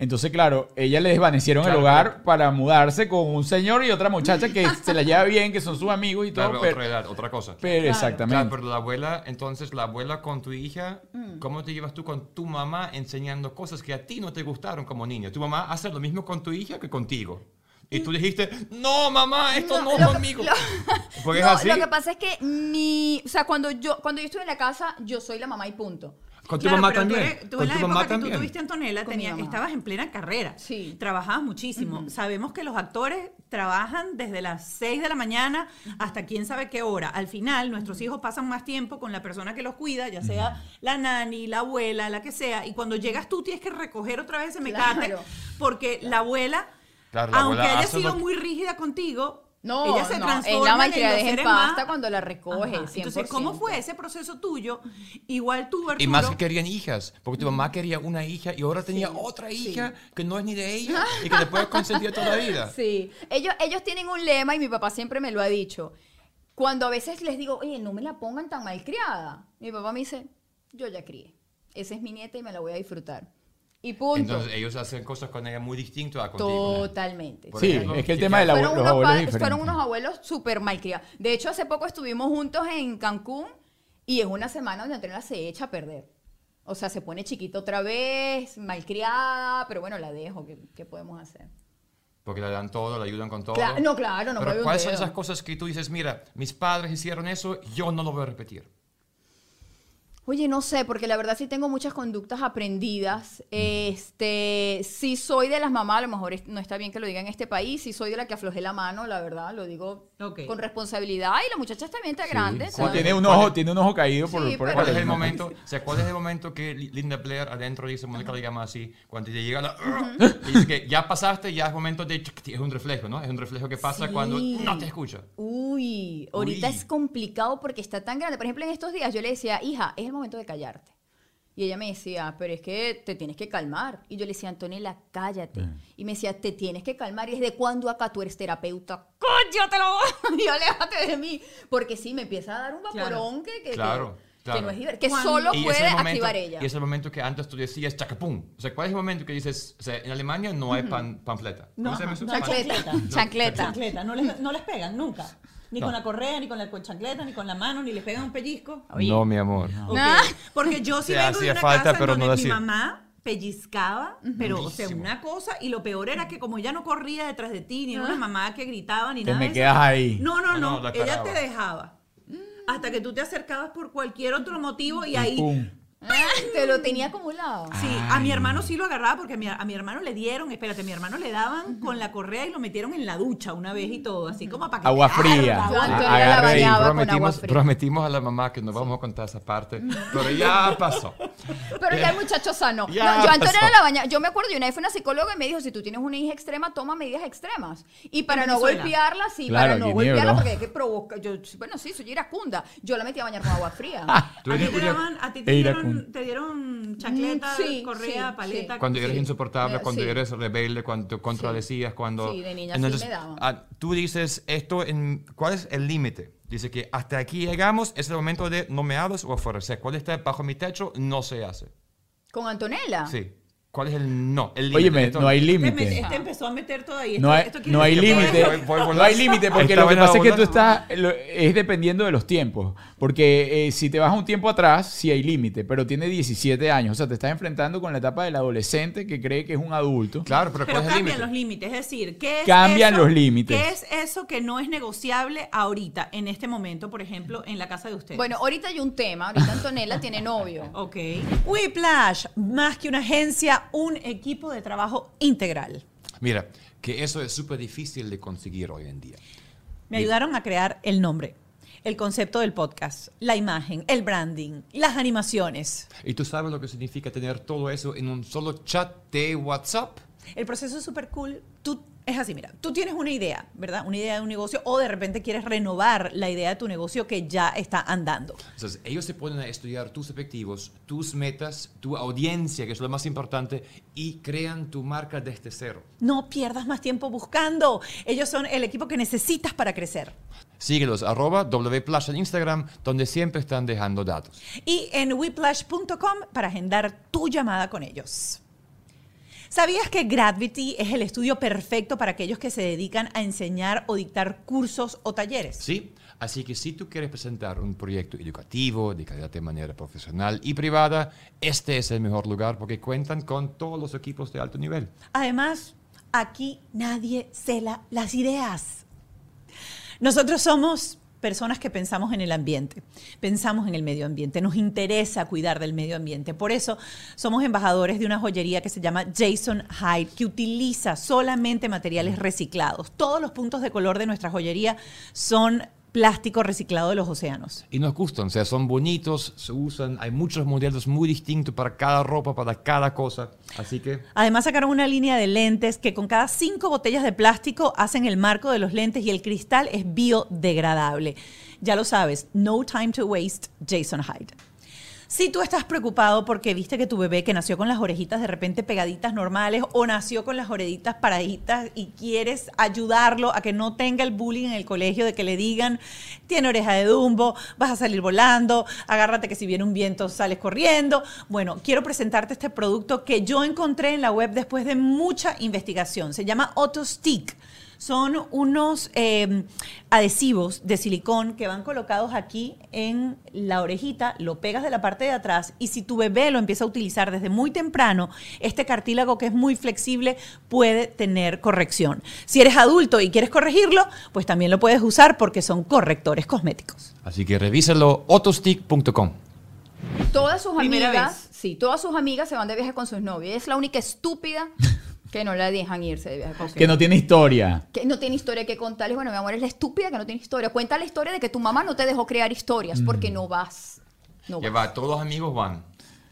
Speaker 3: Entonces, claro, ella le desvanecieron el hogar
Speaker 2: claro.
Speaker 3: para mudarse con un señor y otra muchacha que se la lleva bien, que son sus amigos y todo.
Speaker 2: Claro,
Speaker 3: pero,
Speaker 2: otra edad, otra cosa.
Speaker 3: pero
Speaker 4: Claro.
Speaker 3: exactamente.
Speaker 2: Claro, pero la abuela, entonces la abuela con tu hija,
Speaker 4: Mm.
Speaker 2: ¿cómo te llevas tú con tu mamá enseñando cosas que a ti no te gustaron como niña? Tu mamá hace lo mismo con tu hija que contigo. Y tú dijiste, no, mamá, esto no,
Speaker 4: que-
Speaker 2: conmigo.
Speaker 4: lo-
Speaker 2: Porque
Speaker 4: No,
Speaker 2: es así.
Speaker 4: Lo que pasa es que mi, o sea, cuando yo, cuando yo estuve en la casa, yo soy la mamá y punto.
Speaker 2: Con tu
Speaker 1: Claro,
Speaker 2: mamá
Speaker 1: pero tú
Speaker 2: también.
Speaker 1: eres- tú
Speaker 2: con
Speaker 1: en la
Speaker 2: tu
Speaker 1: época
Speaker 2: mamá
Speaker 1: que
Speaker 2: también.
Speaker 1: tú tuviste Antonella, estabas en plena carrera.
Speaker 4: Sí.
Speaker 1: Trabajabas muchísimo. Sabemos que los actores trabajan desde las 6 de la mañana hasta quién sabe qué hora. Al final, nuestros hijos pasan más tiempo con la persona que los cuida, ya sea la nani, la abuela, la que sea. Y cuando llegas tú tienes que recoger otra vez ese mecate
Speaker 4: Claro.
Speaker 1: porque la abuela,
Speaker 2: Claro, la
Speaker 1: aunque
Speaker 2: abuela
Speaker 1: haya sido muy rígida contigo,
Speaker 4: No,
Speaker 1: ella se
Speaker 4: no,
Speaker 1: transforma
Speaker 4: es la
Speaker 1: en
Speaker 4: malcriada,
Speaker 1: los
Speaker 4: deja en pasta
Speaker 1: más-
Speaker 4: cuando la recoge.
Speaker 1: Entonces,
Speaker 4: 100%.
Speaker 1: ¿cómo fue ese proceso tuyo? Igual tú, Arturo.
Speaker 2: Y más que querían hijas, porque tu mamá quería una hija y ahora tenía otra hija que no es ni de ella y que le puedes consentir toda la vida.
Speaker 4: Sí, ellos, ellos tienen un lema y mi papá siempre me lo ha dicho. Cuando a veces les digo, oye, no me la pongan tan malcriada, mi papá me dice, yo ya crié. Esa es mi nieta y me la voy a disfrutar. Y punto.
Speaker 2: Entonces ellos hacen cosas con ella muy distintas a contigo.
Speaker 4: Totalmente.
Speaker 2: Por
Speaker 3: Sí,
Speaker 2: ejemplo,
Speaker 3: es que el tema de la-
Speaker 4: fueron,
Speaker 3: los
Speaker 4: unos
Speaker 3: abuelos
Speaker 4: padres-
Speaker 3: es diferente.
Speaker 4: fueron unos abuelos súper malcriados. De hecho, hace poco estuvimos juntos en Cancún y es una semana donde Antonella se echa a perder. O sea, se pone chiquita otra vez, malcriada, pero bueno, la dejo. ¿Qué, qué podemos hacer?
Speaker 2: Porque le dan todo, le ayudan con todo.
Speaker 4: Cla- no, claro, no
Speaker 2: Pero ¿cuáles son esas cosas que tú dices, mira, mis padres hicieron eso, yo no lo voy a repetir?
Speaker 4: Oye, no sé, porque la verdad sí tengo muchas conductas aprendidas. Este, sí soy de las mamás, a lo mejor no está bien que lo diga en este país, sí soy de la que aflojé la mano, la verdad, lo digo Con responsabilidad y la muchacha también está grande.
Speaker 3: Sí,
Speaker 4: ¿sabes?
Speaker 3: tiene un ojo, tiene un ojo caído por,
Speaker 4: Sí,
Speaker 3: por
Speaker 4: pero-
Speaker 2: ¿Cuál es el momento? O sea, ¿cuál es el momento que Li- Linda Blair adentro dice, Mónica le llama así, cuando te llega la... y dice que ya pasaste, ya es momento de... Es un reflejo, ¿no? Es un reflejo que pasa
Speaker 4: Sí.
Speaker 2: cuando no te escucha.
Speaker 4: Uy, ahorita
Speaker 2: Uy.
Speaker 4: es complicado porque está tan grande. Por ejemplo, en estos días yo le decía, hija, es el momento de callarte. Y ella me decía, pero es que te tienes que calmar. Y yo le decía, Antonella, cállate. Y me decía, te tienes que calmar. ¿Y desde cuándo acá tú eres terapeuta? ¡Cállate Y aléjate de mí. Porque sí, me empieza a dar un vaporón que, que,
Speaker 2: Claro,
Speaker 4: que-
Speaker 2: claro.
Speaker 4: que no es divertido. Que solo
Speaker 2: Y
Speaker 4: puede
Speaker 2: el momento-
Speaker 4: activar ella.
Speaker 2: Y es el momento que antes tú decías chacapum. O sea, ¿cuál es el momento que dices, o sea, en Alemania no hay pan, panfleta? ¿Cómo
Speaker 1: No,
Speaker 2: se llama eso?
Speaker 1: no,
Speaker 4: chancleta.
Speaker 1: Chancleta.
Speaker 4: Chancleta,
Speaker 1: no les, no les pegan nunca. Ni
Speaker 2: No.
Speaker 1: con la correa, ni con la chancleta, ni con la mano, ni les pegan un pellizco.
Speaker 2: No, mi amor.
Speaker 1: Ok.
Speaker 4: Ah.
Speaker 1: Porque yo sí vengo de una
Speaker 2: falta,
Speaker 1: casa
Speaker 2: pero
Speaker 1: donde
Speaker 2: no
Speaker 1: mi mamá pellizcaba, pero o sea, una cosa, y lo peor era que como ella no corría detrás de ti, ni era una mamá que gritaba, ni
Speaker 3: Te
Speaker 1: nada
Speaker 3: me
Speaker 1: de eso,
Speaker 3: quedas ahí.
Speaker 1: No, no,
Speaker 2: No,
Speaker 1: no,
Speaker 2: no, la
Speaker 1: ella te dejaba. Hasta que tú te acercabas por cualquier otro motivo y
Speaker 3: Y
Speaker 1: ahí...
Speaker 3: pum.
Speaker 4: Te lo tenía acumulado.
Speaker 1: Sí, a mi hermano sí lo agarraba porque a mi, a mi hermano le dieron, espérate, a mi hermano le daban con la correa y lo metieron en la ducha una vez y todo, así como para que
Speaker 3: Agua fría.
Speaker 1: agua.
Speaker 4: La
Speaker 3: Agarré
Speaker 4: agua
Speaker 2: prometimos,
Speaker 4: fría.
Speaker 2: prometimos a la mamá que no vamos a contar esa parte, pero ya pasó.
Speaker 4: Pero ya el muchacho sano.
Speaker 2: Ya
Speaker 4: No, yo a Antonella
Speaker 2: pasó.
Speaker 4: la baña. Yo me acuerdo, y una vez fue una psicóloga y me dijo, si tú tienes una hija extrema, toma medidas extremas. Y para no
Speaker 1: Venezuela.
Speaker 4: golpearla, sí,
Speaker 3: Claro,
Speaker 4: para no golpearla, porque hay que provocar. Yo, bueno, sí, soy iracunda. Yo la metí a bañar con agua fría.
Speaker 2: Tú
Speaker 1: A ti te,
Speaker 2: una-
Speaker 1: daban- a ti te
Speaker 3: E
Speaker 1: dieron, te dieron
Speaker 4: Mm, sí,
Speaker 1: correa,
Speaker 4: sí,
Speaker 1: paleta.
Speaker 4: sí.
Speaker 2: Cuando eres insoportable,
Speaker 4: Eh,
Speaker 2: cuando eres rebelde, cuando te contradecías, cuando...
Speaker 4: Sí, de niña sí me daban.
Speaker 2: ah, tú dices esto, en, ¿cuál es el límite? Dice que hasta aquí llegamos, es el momento de no me hables o afuera. O sea, cuál está bajo mi techo, no se hace.
Speaker 4: ¿Con Antonella?
Speaker 2: Sí. ¿Cuál es el no? El límite.
Speaker 3: Óyeme,
Speaker 2: Esto-
Speaker 3: no hay
Speaker 1: Este,
Speaker 3: límite.
Speaker 1: me- este empezó a meter todo ahí.
Speaker 3: No hay,
Speaker 1: esto
Speaker 3: no hay límite.
Speaker 2: voy- voy- voy-
Speaker 3: No hay límite porque lo que pasa es que tú estás. lo- es dependiendo de los tiempos. Porque eh, si te vas un tiempo atrás, sí hay límite. Pero tiene 17 años. O sea, te estás enfrentando con la etapa del adolescente que cree que es un adulto.
Speaker 2: Claro, pero,
Speaker 1: Pero
Speaker 2: ¿cuál es el
Speaker 1: cambian los límites, es decir, ¿qué es
Speaker 3: Cambian
Speaker 1: eso-
Speaker 3: los límites.
Speaker 1: ¿Qué es eso que no es negociable ahorita, en este momento, por ejemplo, en la casa de ustedes?
Speaker 4: Bueno, ahorita hay un tema. Ahorita Antonella tiene novio.
Speaker 1: Ok. Whiplash, más que una agencia, un equipo de trabajo integral.
Speaker 2: Mira, que eso es súper difícil de conseguir hoy en día.
Speaker 1: Me ayudaron a crear el nombre, el concepto del podcast, la imagen, el branding, las animaciones.
Speaker 2: ¿Y tú sabes lo que significa tener todo eso en un solo chat de WhatsApp?
Speaker 1: El proceso es súper cool. Tú, es así, mira, tú tienes una idea, ¿verdad? Una idea de un negocio o de repente quieres renovar la idea de tu negocio que ya está andando.
Speaker 2: Entonces, ellos se ponen a estudiar tus objetivos, tus metas, tu audiencia, que es lo más importante, y crean tu marca desde cero.
Speaker 1: No pierdas más tiempo buscando. Ellos son el equipo que necesitas para crecer.
Speaker 2: Síguelos, arroba wplash en Instagram, donde siempre están dejando datos.
Speaker 1: Y en whiplash.com para agendar tu llamada con ellos. ¿Sabías que Gravity es el estudio perfecto para aquellos que se dedican a enseñar o dictar cursos o talleres?
Speaker 2: ¿Sí? Así que si tú quieres presentar un proyecto educativo de calidad de manera profesional y privada, este es el mejor lugar porque cuentan con todos los equipos de alto nivel.
Speaker 1: Además, aquí nadie cela las ideas. Nosotros somos personas que pensamos en el ambiente, pensamos en el medio ambiente, nos interesa cuidar del medio ambiente. Por eso somos embajadores de una joyería que se llama Jason Hyde, que utiliza solamente materiales reciclados. Todos los puntos de color de nuestra joyería son plástico reciclado de los océanos.
Speaker 2: Y nos gustan, o sea, son bonitos, se usan, hay muchos modelos muy distintos para cada ropa, para cada cosa. Así que
Speaker 1: Además sacaron una línea de lentes que con cada cinco botellas de plástico hacen el marco de los lentes y el cristal es biodegradable. Ya lo sabes, no time to waste, Jason Hyde. Si tú estás preocupado porque viste que tu bebé que nació con las orejitas de repente pegaditas normales o nació con las orejitas paraditas y quieres ayudarlo a que no tenga el bullying en el colegio de que le digan, tiene oreja de dumbo, vas a salir volando, agárrate que si viene un viento sales corriendo. Bueno, quiero presentarte este producto que yo encontré en la web después de mucha investigación. Se llama Autostick. Son unos eh, adhesivos de silicón que van colocados aquí en la orejita, lo pegas de la parte de atrás y si tu bebé lo empieza a utilizar desde muy temprano, este cartílago que es muy flexible puede tener corrección. Si eres adulto y quieres corregirlo, pues también lo puedes usar porque son correctores cosméticos.
Speaker 2: Así que revísalo, autostick.com.
Speaker 4: Todas sus
Speaker 1: Primera
Speaker 4: amigas,
Speaker 1: vez.
Speaker 4: sí, todas sus amigas se van de viaje con sus novios. Es la única estúpida que no la dejan irse de viaje
Speaker 3: Que no tiene historia.
Speaker 4: que no tiene historia que contarles. Bueno, mi amor, es la estúpida que no tiene historia. Cuenta la historia de que tu mamá no te dejó crear historias porque no vas. No vas.
Speaker 2: va, todos los amigos van.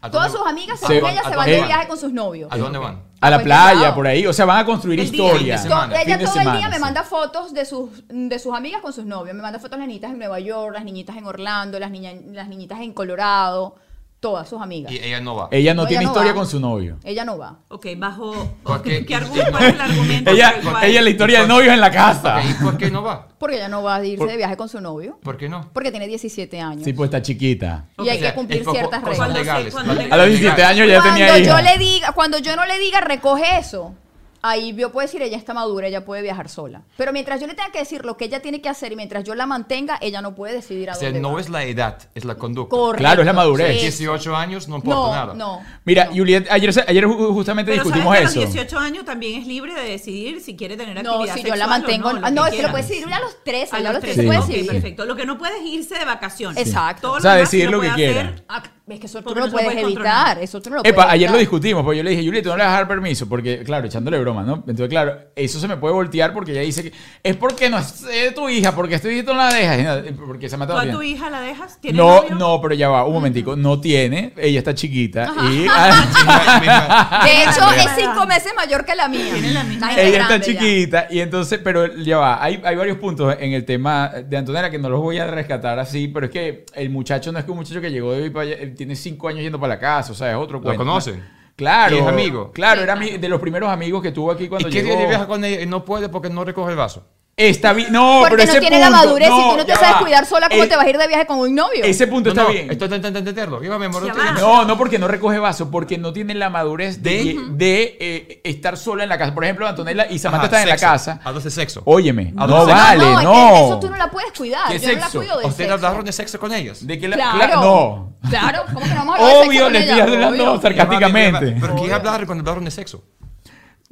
Speaker 2: ¿A
Speaker 4: Todas sus amigas,
Speaker 2: ¿A
Speaker 4: según ella, se van de viaje con sus novios.
Speaker 2: ¿A dónde van?
Speaker 3: A la
Speaker 4: pues,
Speaker 3: playa, por ahí. O sea, van a construir historias.
Speaker 2: De
Speaker 4: ella
Speaker 3: de
Speaker 4: todo el día me manda fotos de sus, de sus amigas con sus novios. Me manda fotos las niñitas en Nueva York, las niñitas en Orlando, las, niña- las niñitas en Colorado. Todas sus amigas.
Speaker 2: Y ella no va.
Speaker 3: Ella no
Speaker 4: No,
Speaker 3: tiene
Speaker 4: ella no
Speaker 3: historia
Speaker 4: va.
Speaker 3: con su novio.
Speaker 4: Ella no va.
Speaker 1: Ok, bajo...
Speaker 2: Porque-
Speaker 1: ¿Qué argumento? ¿Cuál es el argumento?
Speaker 3: Ella, ella es la historia de novios en la casa.
Speaker 2: Ok, ¿Y por qué no va?
Speaker 4: Porque ella no va a irse
Speaker 3: Por-
Speaker 4: de viaje con su novio.
Speaker 2: ¿Por qué no?
Speaker 4: Porque tiene 17 años.
Speaker 3: Sí, pues está chiquita.
Speaker 4: y hay
Speaker 2: O sea,
Speaker 4: que cumplir ciertas reglas.
Speaker 3: A los 17 años ya
Speaker 4: cuando
Speaker 3: tenía
Speaker 4: yo
Speaker 3: hija.
Speaker 4: le diga, cuando yo no le diga recoge eso, ahí yo puedo decir ella está madura, ella puede viajar sola. Pero mientras yo le tenga que decir lo que ella tiene que hacer y mientras yo la mantenga, ella no puede decidir a
Speaker 2: O sea,
Speaker 4: dónde
Speaker 2: no
Speaker 4: va.
Speaker 2: es la edad, es la conducta.
Speaker 4: Correcto.
Speaker 3: Claro, es la madurez.
Speaker 4: Sí.
Speaker 2: 18 años no importa
Speaker 4: No,
Speaker 2: nada.
Speaker 4: no.
Speaker 3: Mira,
Speaker 4: no.
Speaker 3: Juliet, ayer, se- ayer ju- justamente
Speaker 1: Pero
Speaker 3: discutimos
Speaker 1: ¿sabes que
Speaker 3: eso.
Speaker 1: a los 18 años también es libre de decidir si quiere tener
Speaker 4: No,
Speaker 1: actividad
Speaker 4: si yo la mantengo.
Speaker 1: no,
Speaker 4: ah,
Speaker 1: lo
Speaker 4: no,
Speaker 1: que
Speaker 4: es que lo puedes decidir a los 13.
Speaker 1: A los
Speaker 4: los
Speaker 1: 13,
Speaker 4: 13 puedes
Speaker 1: ok,
Speaker 4: decidir.
Speaker 1: perfecto. Lo que no puedes es irse de vacaciones.
Speaker 4: Exacto.
Speaker 1: Todo
Speaker 3: O sea,
Speaker 1: sí
Speaker 3: decidir lo que
Speaker 1: puede
Speaker 3: quiera.
Speaker 1: hacer.
Speaker 4: Ah, es que eso tú
Speaker 1: Porque
Speaker 4: no lo puedes
Speaker 1: puede
Speaker 4: evitar.
Speaker 1: controlar.
Speaker 4: Eso tú no lo puedes
Speaker 3: Epa, ayer lo discutimos, porque yo le dije, Juliet, tú no le vas a dar permiso, porque, claro, echándole broma, ¿no? Entonces, claro, eso se me puede voltear porque ella dice que es porque no es eh, tu hija, porque tu hija no la dejas, porque se ha
Speaker 1: ¿Tú a tu hija la dejas? ¿Tiene
Speaker 3: No,
Speaker 1: novio?
Speaker 3: no, pero ya va, un momentico, no tiene, ella está chiquita y
Speaker 4: De hecho, es cinco meses mayor que la mía.
Speaker 1: Tiene la misma
Speaker 4: Está
Speaker 3: ella está
Speaker 4: ya.
Speaker 3: chiquita y entonces, pero ya va, hay, hay varios puntos en el tema de Antonella que no los voy a rescatar así, pero es que el muchacho no es que un muchacho que llegó de ir para allá, él tiene cinco años yendo para la casa, o sea, es otro
Speaker 2: ¿Lo
Speaker 3: cuento.
Speaker 2: conocen?
Speaker 3: Claro.
Speaker 2: ¿Y es amigo?
Speaker 3: Claro, era de los primeros amigos que tuvo aquí
Speaker 2: ¿Y
Speaker 3: cuando
Speaker 2: qué
Speaker 3: llegó.
Speaker 2: día viaja con y no puede porque no recoge el vaso?
Speaker 3: Está bien. No,
Speaker 4: Porque
Speaker 3: pero
Speaker 4: no
Speaker 3: ese
Speaker 4: tiene
Speaker 3: punto,
Speaker 4: la madurez.
Speaker 3: no,
Speaker 4: si tú no te sabes
Speaker 3: va.
Speaker 4: cuidar sola, ¿cómo
Speaker 3: Eh,
Speaker 4: te vas a ir de viaje con un novio?
Speaker 3: Ese punto
Speaker 2: No,
Speaker 3: está
Speaker 2: no,
Speaker 3: bien.
Speaker 2: esto es entenderlo. Mi amor, no.
Speaker 3: No, porque no recoge vaso, porque no tiene la madurez de,
Speaker 2: ¿De?
Speaker 3: de, eh, estar sola en la casa. Por ejemplo, Antonella y Samantha
Speaker 2: Ajá,
Speaker 3: están en la
Speaker 2: sexo.
Speaker 3: casa.
Speaker 2: Hablas de sexo.
Speaker 3: Óyeme, no,
Speaker 2: no,
Speaker 3: vale,
Speaker 4: no,
Speaker 3: no.
Speaker 4: es que eso tú no la puedes cuidar.
Speaker 3: ¿Qué
Speaker 4: Yo no la
Speaker 3: sexo?
Speaker 4: cuido de
Speaker 2: ¿Ustedes
Speaker 4: sexo.
Speaker 2: hablaron de sexo con ellos?
Speaker 3: De que la,
Speaker 4: Claro.
Speaker 3: cla- no.
Speaker 4: Claro, ¿cómo que no vamos a hablar de sexo
Speaker 3: Obvio,
Speaker 4: con
Speaker 3: le
Speaker 4: ella?
Speaker 3: estoy hablando sarcásticamente.
Speaker 2: ¿Pero qué hablar cuando hablaron de sexo?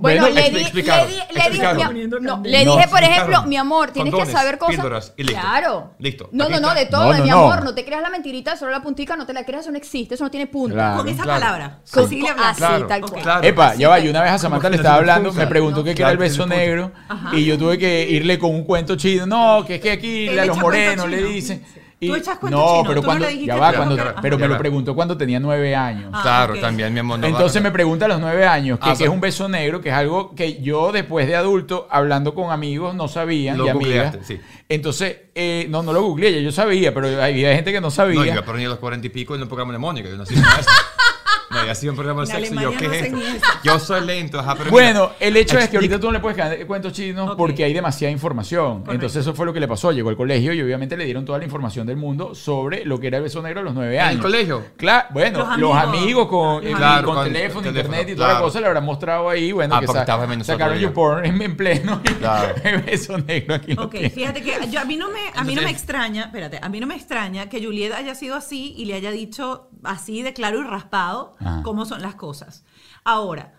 Speaker 4: Bueno,
Speaker 3: Bueno,
Speaker 4: le, di- le, di- le dije, no, le dije, por ejemplo, mi amor, tienes que saber cosas.
Speaker 2: píldoras y listo.
Speaker 4: Claro.
Speaker 2: Listo,
Speaker 4: No, no, no, de todo,
Speaker 3: No,
Speaker 4: mi
Speaker 3: no.
Speaker 4: amor, no te creas la mentirita, solo la puntica, no te la creas, eso no existe, eso no tiene punto.
Speaker 3: Claro.
Speaker 1: Con esa palabra.
Speaker 4: Con-
Speaker 1: Así le
Speaker 4: tal cual.
Speaker 2: claro.
Speaker 3: Epa, ya va,
Speaker 1: Así
Speaker 3: y una vez a Samantha le estaba hablando, me preguntó
Speaker 1: No.
Speaker 3: qué era el beso negro
Speaker 1: Ajá.
Speaker 3: y yo tuve que irle con un cuento chino. No, que es que aquí a los morenos le
Speaker 1: chino.
Speaker 3: Dicen.
Speaker 1: Tú echas cuento
Speaker 3: no,
Speaker 1: chino,
Speaker 3: pero
Speaker 1: tú no
Speaker 3: cuando
Speaker 1: le dijiste
Speaker 3: ya va, cuando, pero me
Speaker 2: Ya
Speaker 3: lo preguntó cuando tenía nueve años.
Speaker 1: Ah,
Speaker 2: Claro, también, mi amor. no
Speaker 3: Entonces me pregunta a los nueve años que,
Speaker 2: Ah,
Speaker 3: que es un beso negro, que es algo que yo después de adulto, hablando con amigos, no sabía,
Speaker 2: Lo
Speaker 3: y amigas.
Speaker 2: sí.
Speaker 3: Entonces, eh, no, no lo googleé, ya yo sabía, pero había gente que no sabía.
Speaker 2: No, yo aprendí a los cuarenta y pico en un programa de Mónica. Yo no hacía No, yo hacía un programa de
Speaker 1: En
Speaker 2: sexo y yo, ¿qué
Speaker 1: no
Speaker 2: es esto? Yo soy lento, ajá, pero
Speaker 3: Bueno,
Speaker 2: mira,
Speaker 3: el hecho es que ahorita tú no le puedes caer cuentos chinos porque hay demasiada información.
Speaker 1: Correcto.
Speaker 3: Entonces eso fue lo que le pasó. Llegó al colegio y obviamente le dieron toda la información del mundo sobre lo que era el beso negro a los nueve
Speaker 2: ¿En
Speaker 3: años.
Speaker 2: el colegio?
Speaker 3: Claro, bueno,
Speaker 1: Los
Speaker 3: los
Speaker 1: amigos.
Speaker 3: con, eh,
Speaker 2: Claro,
Speaker 3: con
Speaker 2: con
Speaker 3: teléfono,
Speaker 2: teléfono,
Speaker 3: internet y toda la cosa, le habrán mostrado ahí, bueno,
Speaker 2: Ah,
Speaker 3: que sa-
Speaker 2: en
Speaker 3: sacaron. YouPorn en, en pleno
Speaker 2: Claro.
Speaker 3: el beso negro aquí.
Speaker 1: Ok, fíjate que yo, a mí no me a mí no me extraña, espérate, a mí no me extraña que Juliet haya sido así y le haya dicho así de claro y raspado
Speaker 3: Ajá.
Speaker 1: cómo son las cosas. Ahora,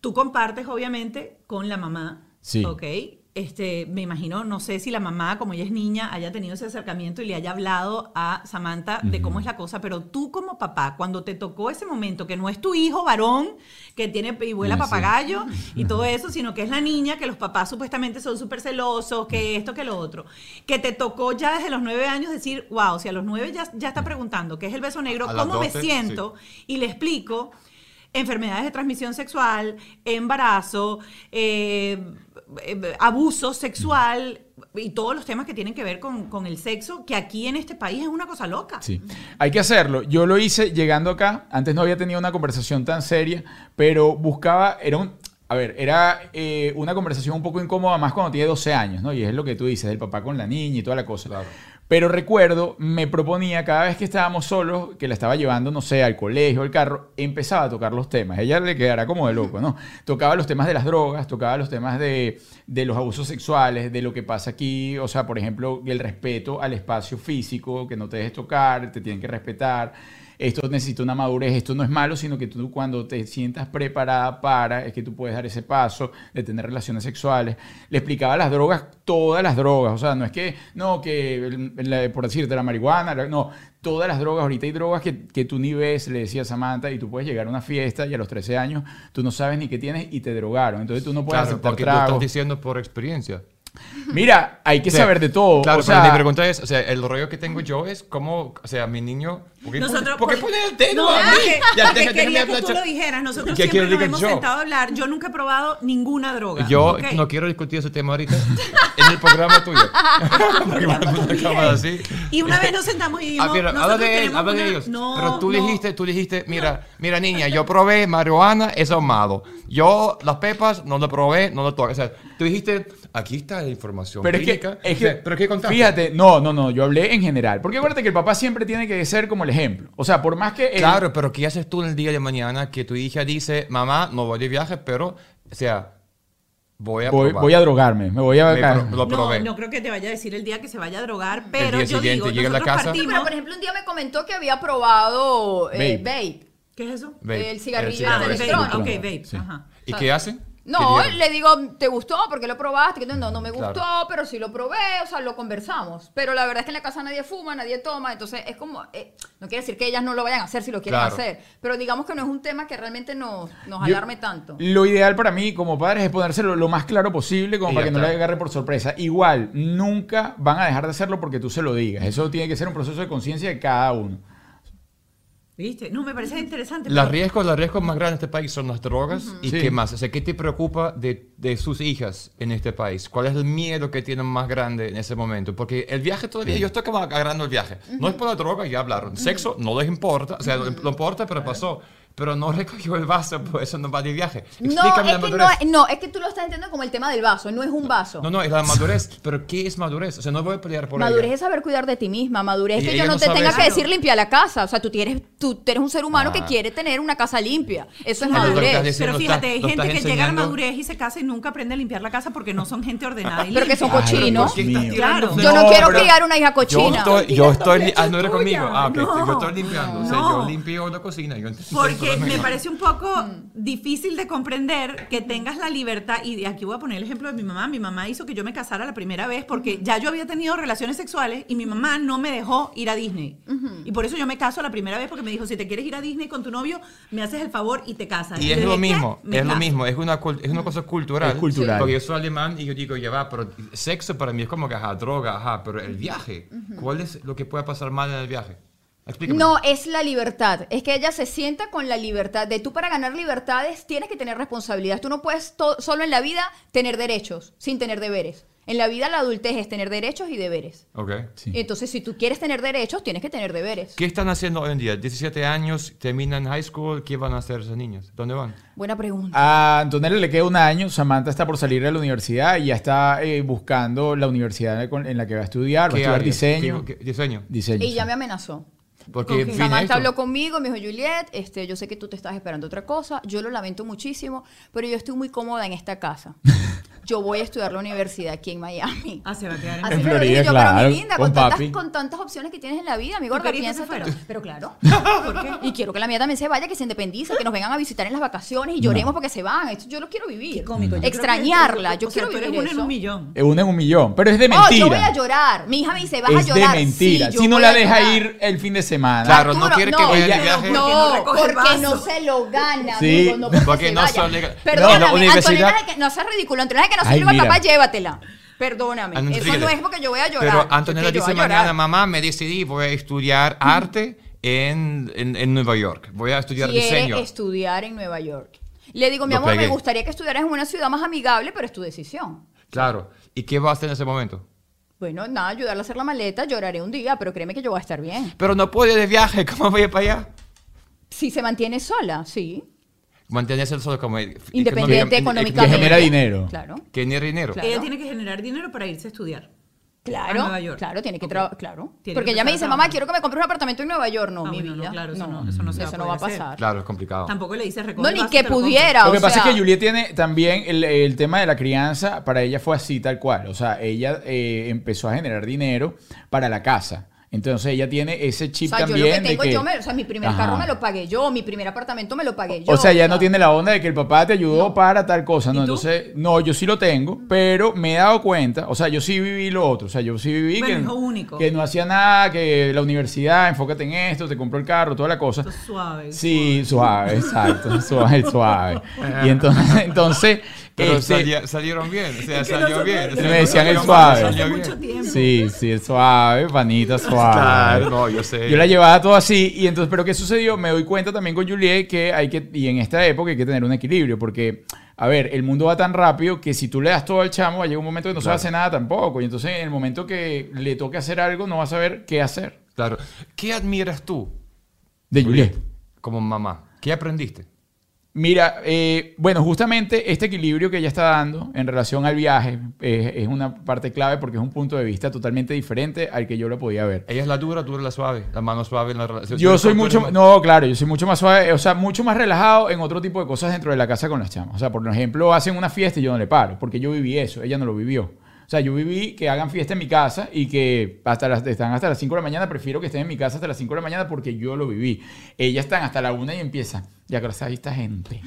Speaker 1: tú compartes obviamente con la mamá,
Speaker 3: Sí.
Speaker 1: ¿ok? Este, me imagino, no sé si la mamá, como ella es niña, haya tenido ese acercamiento y le haya hablado a Samantha de cómo es la cosa, pero tú como papá, cuando te tocó ese momento, que no es tu hijo varón, que tiene y vuela
Speaker 3: sí.
Speaker 1: papagayo y todo eso, sino que es la niña, que los papás supuestamente son súper celosos, que esto, que lo otro, que te tocó ya desde los nueve años decir, wow, si a los nueve ya, ya está preguntando qué es el beso negro,
Speaker 2: A
Speaker 1: cómo me
Speaker 2: 12,
Speaker 1: siento, y le explico enfermedades de transmisión sexual, embarazo, eh, eh, abuso sexual y todos los temas que tienen que ver con, con el sexo, que aquí en este país es una cosa loca.
Speaker 3: Sí, hay que hacerlo. Yo lo hice llegando acá. Antes no había tenido una conversación tan seria, pero buscaba, era un, a ver, era eh, una conversación un poco incómoda más cuando tiene 12 años, ¿no? Y es lo que tú dices, del papá con la niña y toda la cosa.
Speaker 2: Claro.
Speaker 3: Pero recuerdo, me proponía cada vez que estábamos solos, que la estaba llevando, no sé, al colegio, al carro, empezaba a tocar los temas. Ella le quedará como de loco, ¿no? Tocaba los temas de las drogas, tocaba los temas de, de los abusos sexuales, de lo que pasa aquí, o sea, por ejemplo, el respeto al espacio físico, que no te dejes tocar, te tienen que respetar. Esto necesita una madurez, esto no es malo, sino que tú cuando te sientas preparada para, es que tú puedes dar ese paso de tener relaciones sexuales. Le explicaba las drogas, todas las drogas, o sea, no es que, no, que, la- por decirte, la marihuana, la- no, todas las drogas, ahorita hay drogas que, que tú ni ves, le decía Samantha, y tú puedes llegar a una fiesta y a los 13 años tú no sabes ni qué tienes y te drogaron, entonces tú no puedes
Speaker 2: Claro,
Speaker 3: aceptar
Speaker 2: porque tú estás
Speaker 3: tragos.
Speaker 2: diciendo por experiencia.
Speaker 3: Mira, hay que
Speaker 2: O sea,
Speaker 3: saber de todo.
Speaker 2: Claro,
Speaker 3: o
Speaker 2: pero
Speaker 3: sea,
Speaker 2: mi pregunta es, o sea, el rollo que tengo yo es cómo, o sea, mi niño, ¿por qué,
Speaker 1: Nosotros,
Speaker 2: ¿por qué pone el dedo
Speaker 1: No,
Speaker 2: a mí?
Speaker 1: porque-
Speaker 2: Ya,
Speaker 1: porque
Speaker 2: déjame
Speaker 1: quería que tú lo dijeras. Nosotros
Speaker 2: ¿Qué
Speaker 1: siempre nos hemos
Speaker 2: yo?
Speaker 1: sentado a hablar. Yo nunca he probado ninguna droga.
Speaker 2: Yo
Speaker 1: ¿ok?
Speaker 2: no quiero discutir ese tema ahorita en el programa tuyo. Porque me puse una cámara así.
Speaker 1: Y una vez nos sentamos y dijimos,
Speaker 2: Ah, mira, habla de él, habla de ellos.
Speaker 1: No,
Speaker 2: Pero tú
Speaker 1: no.
Speaker 2: dijiste, tú dijiste, mira, mira niña, yo probé marihuana, eso es malo. Yo las pepas no lo probé, no lo toqué. O sea, tú dijiste, aquí está la información
Speaker 3: Pero es que,
Speaker 2: O sea, pero ¿qué contaste?
Speaker 3: fíjate, no, no, no, yo hablé en general. Porque acuérdate que el papá siempre tiene que ser como el ejemplo. O sea, por más que... él-
Speaker 2: Claro, pero ¿qué haces tú en el día de mañana que tu hija dice, mamá, no voy de viaje, pero, o sea, voy a
Speaker 3: voy, voy a drogarme, me voy a...
Speaker 2: Me pro- lo
Speaker 1: No,
Speaker 2: probé.
Speaker 1: no creo que te vaya a decir el día que se vaya a drogar, pero
Speaker 2: día
Speaker 1: yo
Speaker 2: siguiente
Speaker 1: digo,
Speaker 2: llega a la casa.
Speaker 4: Sí, pero por ejemplo, un día me comentó que había probado eh,
Speaker 3: Vape.
Speaker 4: vape.
Speaker 1: ¿Qué es eso?
Speaker 2: Vape,
Speaker 4: el cigarrillo
Speaker 1: Ah, el vape.
Speaker 4: electrónico.
Speaker 1: Ok, vape.
Speaker 3: Sí.
Speaker 1: Ajá.
Speaker 2: ¿Y qué hacen?
Speaker 4: No, le digo, ¿te gustó? Porque lo probaste. No, no me gustó,
Speaker 2: Claro.
Speaker 4: pero sí lo probé, o sea, lo conversamos. Pero la verdad es que en la casa nadie fuma, nadie toma, entonces es como, eh, no quiere decir que ellas no lo vayan a hacer si lo quieren
Speaker 2: Claro.
Speaker 4: hacer, pero digamos que no es un tema que realmente nos, nos
Speaker 3: Yo-
Speaker 4: alarme tanto.
Speaker 3: Lo ideal para mí como padres es ponérselo lo más claro posible como
Speaker 2: Y
Speaker 3: para que no le agarre por sorpresa. Igual, nunca van a dejar de hacerlo porque tú se lo digas. Eso tiene que ser un proceso de conciencia de cada uno.
Speaker 1: ¿Viste? No, me parece interesante.
Speaker 2: Los
Speaker 1: pero-
Speaker 2: riesgos, los riesgos más grandes de este país son las drogas. ¿Y
Speaker 3: Sí.
Speaker 2: qué más? O sea, ¿qué te preocupa de, de sus hijas en este país? ¿Cuál es el miedo que tienen más grande en ese momento? Porque el viaje todavía, yo estoy como agarrando el viaje. No es por la droga, ya hablaron. Sexo no les importa, o sea, no importa, pero pasó. Pero no recogió el vaso, por eso no va de viaje.
Speaker 4: No, es
Speaker 2: la
Speaker 4: que no,
Speaker 2: madurez.
Speaker 4: no, es que tú lo estás entendiendo como el tema del vaso, no es un vaso.
Speaker 2: No, no, es la madurez. Pero ¿qué es madurez? O sea, no voy a pelear por
Speaker 4: Madurez
Speaker 2: ella.
Speaker 4: es saber cuidar de ti misma, madurez es que yo no
Speaker 2: no
Speaker 4: te tenga
Speaker 2: eso.
Speaker 4: que decir limpia la casa, o sea, tú eres, tú eres un ser humano que
Speaker 2: Ah.
Speaker 4: quiere tener una casa limpia, eso es
Speaker 2: que estás
Speaker 4: madurez.
Speaker 2: diciendo,
Speaker 1: Pero fíjate, hay gente que llega a la
Speaker 2: enseñando.
Speaker 1: madurez y se casa y nunca aprende a limpiar la casa porque no son gente ordenada y
Speaker 4: Pero que son
Speaker 1: limpia.
Speaker 4: cochinos.
Speaker 2: ¿Por qué estás
Speaker 3: Mío.
Speaker 2: tirando
Speaker 1: Claro.
Speaker 4: Yo no,
Speaker 3: No,
Speaker 4: quiero criar una hija
Speaker 2: Yo
Speaker 4: cochina.
Speaker 2: estoy, yo estoy, ah, no
Speaker 1: es
Speaker 2: era conmigo. Ah, ok, yo estoy limpiando. O sea, yo limpio la cocina. Yo
Speaker 1: Porque me parece un poco
Speaker 4: Mm.
Speaker 1: difícil de comprender que tengas la libertad, y de aquí voy a poner el ejemplo de mi mamá. Mi mamá hizo que yo me casara la primera vez porque ya yo había tenido relaciones sexuales y mi mamá no me dejó ir a Disney. Y por eso yo me caso la primera vez porque me dijo, si te quieres ir a Disney con tu novio, me haces el favor y te casas.
Speaker 2: Y
Speaker 1: yo
Speaker 2: es lo mismo, es lo
Speaker 1: caso.
Speaker 2: mismo, es una, es una cosa cultural.
Speaker 3: Es cultural.
Speaker 2: Porque yo soy alemán y yo digo, ya va, pero sexo para mí es como que, ajá, droga, ajá, pero el viaje, ¿cuál es lo que puede pasar mal en el viaje? Explícame.
Speaker 4: No, es la libertad. Es que ella se sienta con la libertad. De tú para ganar libertades tienes que tener responsabilidades. Tú no puedes solo en la vida tener derechos sin tener deberes. En la vida la adultez es tener derechos y deberes.
Speaker 2: Ok.
Speaker 3: Sí.
Speaker 4: Entonces, si tú quieres tener derechos, tienes que tener deberes.
Speaker 2: ¿Qué están haciendo hoy en día? 17 años, terminan high school, ¿qué van a hacer esos niños? ¿Dónde van?
Speaker 4: Buena pregunta.
Speaker 3: A Antonella le queda un año, Samantha está por salir de la universidad y ya está eh, buscando la universidad en la que va a estudiar, va a
Speaker 2: ¿Qué
Speaker 3: estudiar
Speaker 2: área?
Speaker 3: diseño.
Speaker 2: ¿Qué- qué- diseño.
Speaker 3: Diseño.
Speaker 4: y ya me amenazó.
Speaker 2: Porque
Speaker 1: ¿Con
Speaker 4: Samantha habló conmigo, me dijo, Juliet, este, yo sé que tú te estás esperando otra cosa, yo lo lamento muchísimo, pero yo estoy muy cómoda en esta casa. Yo voy a estudiar la universidad aquí en Miami.
Speaker 1: Ah, se va a quedar en
Speaker 4: Así
Speaker 3: En
Speaker 4: lo
Speaker 3: Florida,
Speaker 4: dije yo,
Speaker 3: claro,
Speaker 4: pero mi linda, con,
Speaker 3: con
Speaker 4: tantas,
Speaker 3: papi.
Speaker 4: con tantas opciones que tienes en la vida, mi gorda, piénsatelo.
Speaker 1: fuera?
Speaker 4: Pero claro.
Speaker 1: ¿Por qué?
Speaker 4: Y quiero que la mía también se vaya, que se independice, que nos vengan a visitar en las vacaciones y lloremos porque se van. Esto yo lo quiero vivir.
Speaker 1: Qué cómico.
Speaker 4: Extrañarla. Yo
Speaker 1: o sea,
Speaker 4: quiero
Speaker 1: tú eres
Speaker 4: vivir
Speaker 1: una en
Speaker 4: eso.
Speaker 1: un millón.
Speaker 3: Es una en un millón, pero es de
Speaker 4: Oh,
Speaker 3: mentira.
Speaker 4: yo voy a llorar. Mi hija me dice, vas a
Speaker 3: es
Speaker 4: llorar.
Speaker 3: de mentira.
Speaker 4: Sí,
Speaker 3: si no la deja ir el fin de semana.
Speaker 2: Claro, no quiere que vaya de viaje.
Speaker 1: no
Speaker 4: porque no se lo gana,
Speaker 3: Sí,
Speaker 4: amigo, no porque,
Speaker 2: no son
Speaker 4: Perdóname, Antonella, es no seas ridículo. Antonella, que no
Speaker 3: mira.
Speaker 4: papá, llévatela. Perdóname, eso
Speaker 2: fíjate.
Speaker 4: no es porque yo voy a llorar.
Speaker 2: Pero Antonella dice mañana,
Speaker 4: llorar.
Speaker 2: mamá, me decidí, voy a estudiar arte en, en, en Nueva York. Voy a estudiar
Speaker 4: Quiere
Speaker 2: diseño.
Speaker 4: estudiar en Nueva York. Le digo, mi
Speaker 2: Lo
Speaker 4: amor, me gustaría que estudiaras en una ciudad más amigable, pero es tu decisión.
Speaker 2: Claro. ¿Y qué va a hacer en ese momento?
Speaker 4: Bueno, nada, ayudarla a hacer la maleta, lloraré un día, pero créeme que yo voy a estar bien.
Speaker 2: Pero no puedo ir de viaje, ¿cómo voy a ir para allá?
Speaker 4: Si se mantiene sola, sí.
Speaker 2: Mantenerse solo como... que no
Speaker 4: Independiente económicamente.
Speaker 3: Que genera dinero.
Speaker 4: Claro.
Speaker 2: Que ni dinero.
Speaker 4: Claro.
Speaker 1: Ella tiene que generar dinero para irse a estudiar.
Speaker 4: Claro,
Speaker 1: A Nueva York.
Speaker 4: claro, tiene que trabajar, claro.
Speaker 1: Tiene
Speaker 4: Porque
Speaker 1: que
Speaker 4: ella me dice, mamá, quiero que me compres un apartamento en Nueva York. No,
Speaker 1: Ah,
Speaker 4: mi
Speaker 1: bueno, no,
Speaker 4: vida.
Speaker 1: claro, eso no- eso no se va a
Speaker 4: Eso no va a
Speaker 1: hacer.
Speaker 4: pasar.
Speaker 2: Claro, es complicado.
Speaker 1: Tampoco le dices recoge
Speaker 4: No, ni que
Speaker 1: lo
Speaker 4: pudiera.
Speaker 3: Lo que
Speaker 4: o
Speaker 3: pasa
Speaker 4: sea-
Speaker 3: es que Juliet tiene también el, el tema de la crianza, para ella fue así tal cual. O sea, ella eh, empezó a generar dinero para la casa. Entonces ella tiene ese
Speaker 4: O
Speaker 3: chip
Speaker 4: sea, yo lo
Speaker 3: también
Speaker 4: que tengo,
Speaker 3: de que...
Speaker 4: yo me, o sea, mi primer
Speaker 3: Ajá.
Speaker 4: carro me lo pagué yo, mi primer apartamento me lo pagué yo.
Speaker 3: O sea, ya no tiene la onda de que el papá te ayudó para tal cosa, ¿no?
Speaker 1: ¿Y tú?
Speaker 3: Entonces, no, yo sí lo tengo, pero me he dado cuenta, o sea, yo sí viví lo otro, o sea, yo sí viví
Speaker 1: Bueno,
Speaker 3: que,
Speaker 1: hijo único.
Speaker 3: que no hacía nada, que la universidad, enfócate en esto, te compró el carro, toda la cosa.
Speaker 1: Esto es suave.
Speaker 3: Sí, suave, exacto, suave, suave. Y entonces, entonces
Speaker 2: Pero
Speaker 3: este,
Speaker 2: salía- salieron bien, o sea,
Speaker 1: Es que
Speaker 2: salió bien.
Speaker 3: Me decían el suave.
Speaker 2: salió
Speaker 1: Hace mucho tiempo.
Speaker 3: sí, sí, el suave, panita suave.
Speaker 2: Claro, no, yo sé.
Speaker 3: Yo la llevaba todo así y entonces, pero ¿qué sucedió? Me doy cuenta también con Juliet que hay que, y en esta época hay que tener un equilibrio porque, a ver, el mundo va tan rápido que si tú le das todo al chamo, va a llegar un momento que no
Speaker 2: Claro.
Speaker 3: se hace nada tampoco y entonces en el momento que le toque hacer algo no va a saber qué hacer.
Speaker 2: Claro. ¿Qué admiras tú
Speaker 3: De Juliet.
Speaker 2: como mamá? ¿Qué aprendiste?
Speaker 3: Mira, eh, bueno, justamente este equilibrio que ella está dando en relación al viaje eh, es una parte clave porque es un punto de vista totalmente diferente al que yo lo podía ver.
Speaker 2: Ella es la dura, tú eres la suave, la mano suave en la relación.
Speaker 3: Yo soy mucho,
Speaker 2: eres-
Speaker 3: no, claro, yo soy mucho más suave, o sea, mucho más relajado en otro tipo de cosas dentro de la casa con las chamas. O sea, por ejemplo, hacen una fiesta y yo no le paro, porque yo viví eso, ella no lo vivió. O sea, yo viví que hagan fiesta en mi casa y que hasta las, están hasta las 5 de la mañana, prefiero que estén en mi casa hasta las 5 de la mañana porque yo lo viví. Ellas están hasta la 1 y empiezan, ya que ahí esta gente,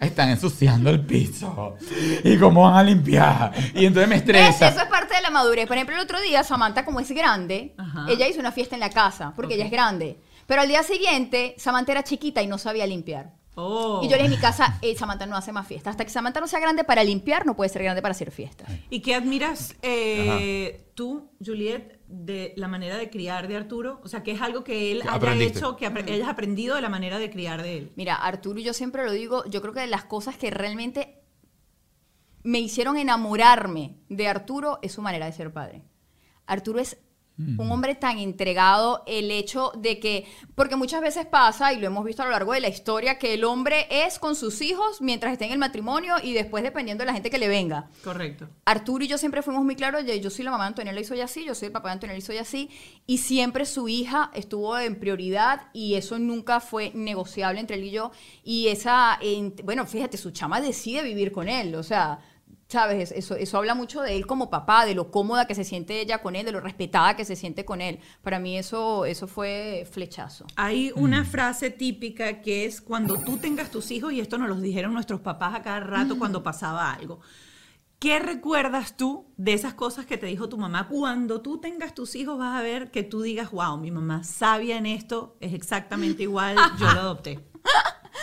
Speaker 3: están ensuciando el piso. ¿Y cómo van a limpiar? Y entonces me estresa.
Speaker 4: Eso es parte de la madurez. Por ejemplo, el otro día, Samantha, como es grande,
Speaker 1: Ajá.
Speaker 4: ella hizo una fiesta en la casa, porque ella es grande. Pero al día siguiente, Samantha era chiquita y no sabía limpiar.
Speaker 1: Oh.
Speaker 4: Y yo le dije en mi casa, eh, Samantha no hace más fiesta. Hasta que Samantha no sea grande para limpiar, no puede ser grande para hacer fiestas.
Speaker 1: ¿Y qué admiras eh, tú, Juliet, de la manera de criar de Arturo? O sea, ¿qué es algo que él
Speaker 2: ¿Qué
Speaker 1: haya
Speaker 2: aprendiste?
Speaker 1: hecho, que apre- hayas aprendido de la manera de criar de él?
Speaker 4: Mira, Arturo, yo siempre lo digo, yo creo que de las cosas que realmente me hicieron enamorarme de Arturo es su manera de ser padre. Arturo es Un hombre tan entregado, el hecho de que, porque muchas veces pasa, y lo hemos visto a lo largo de la historia, que el hombre es con sus hijos mientras esté en el matrimonio y después dependiendo de la gente que le venga.
Speaker 1: Correcto.
Speaker 4: Arturo y yo siempre fuimos muy claros, de yo soy la mamá de Antonella y soy así, yo soy el papá de Antonella y soy así, y siempre su hija estuvo en prioridad y eso nunca fue negociable entre él y yo. Y esa, en- bueno, fíjate, su chama decide vivir con él, o sea, sabes, eso, eso habla mucho de él como papá, de lo cómoda que se siente ella con él, de lo respetada que se siente con él. Para mí eso, eso fue flechazo.
Speaker 1: Hay una frase típica que es cuando tú tengas tus hijos, y esto nos lo dijeron nuestros papás a cada rato cuando pasaba algo. ¿Qué recuerdas tú de esas cosas que te dijo tu mamá? Cuando tú tengas tus hijos vas a ver que tú digas, wow, mi mamá sabia en esto, es exactamente igual, yo lo adopté.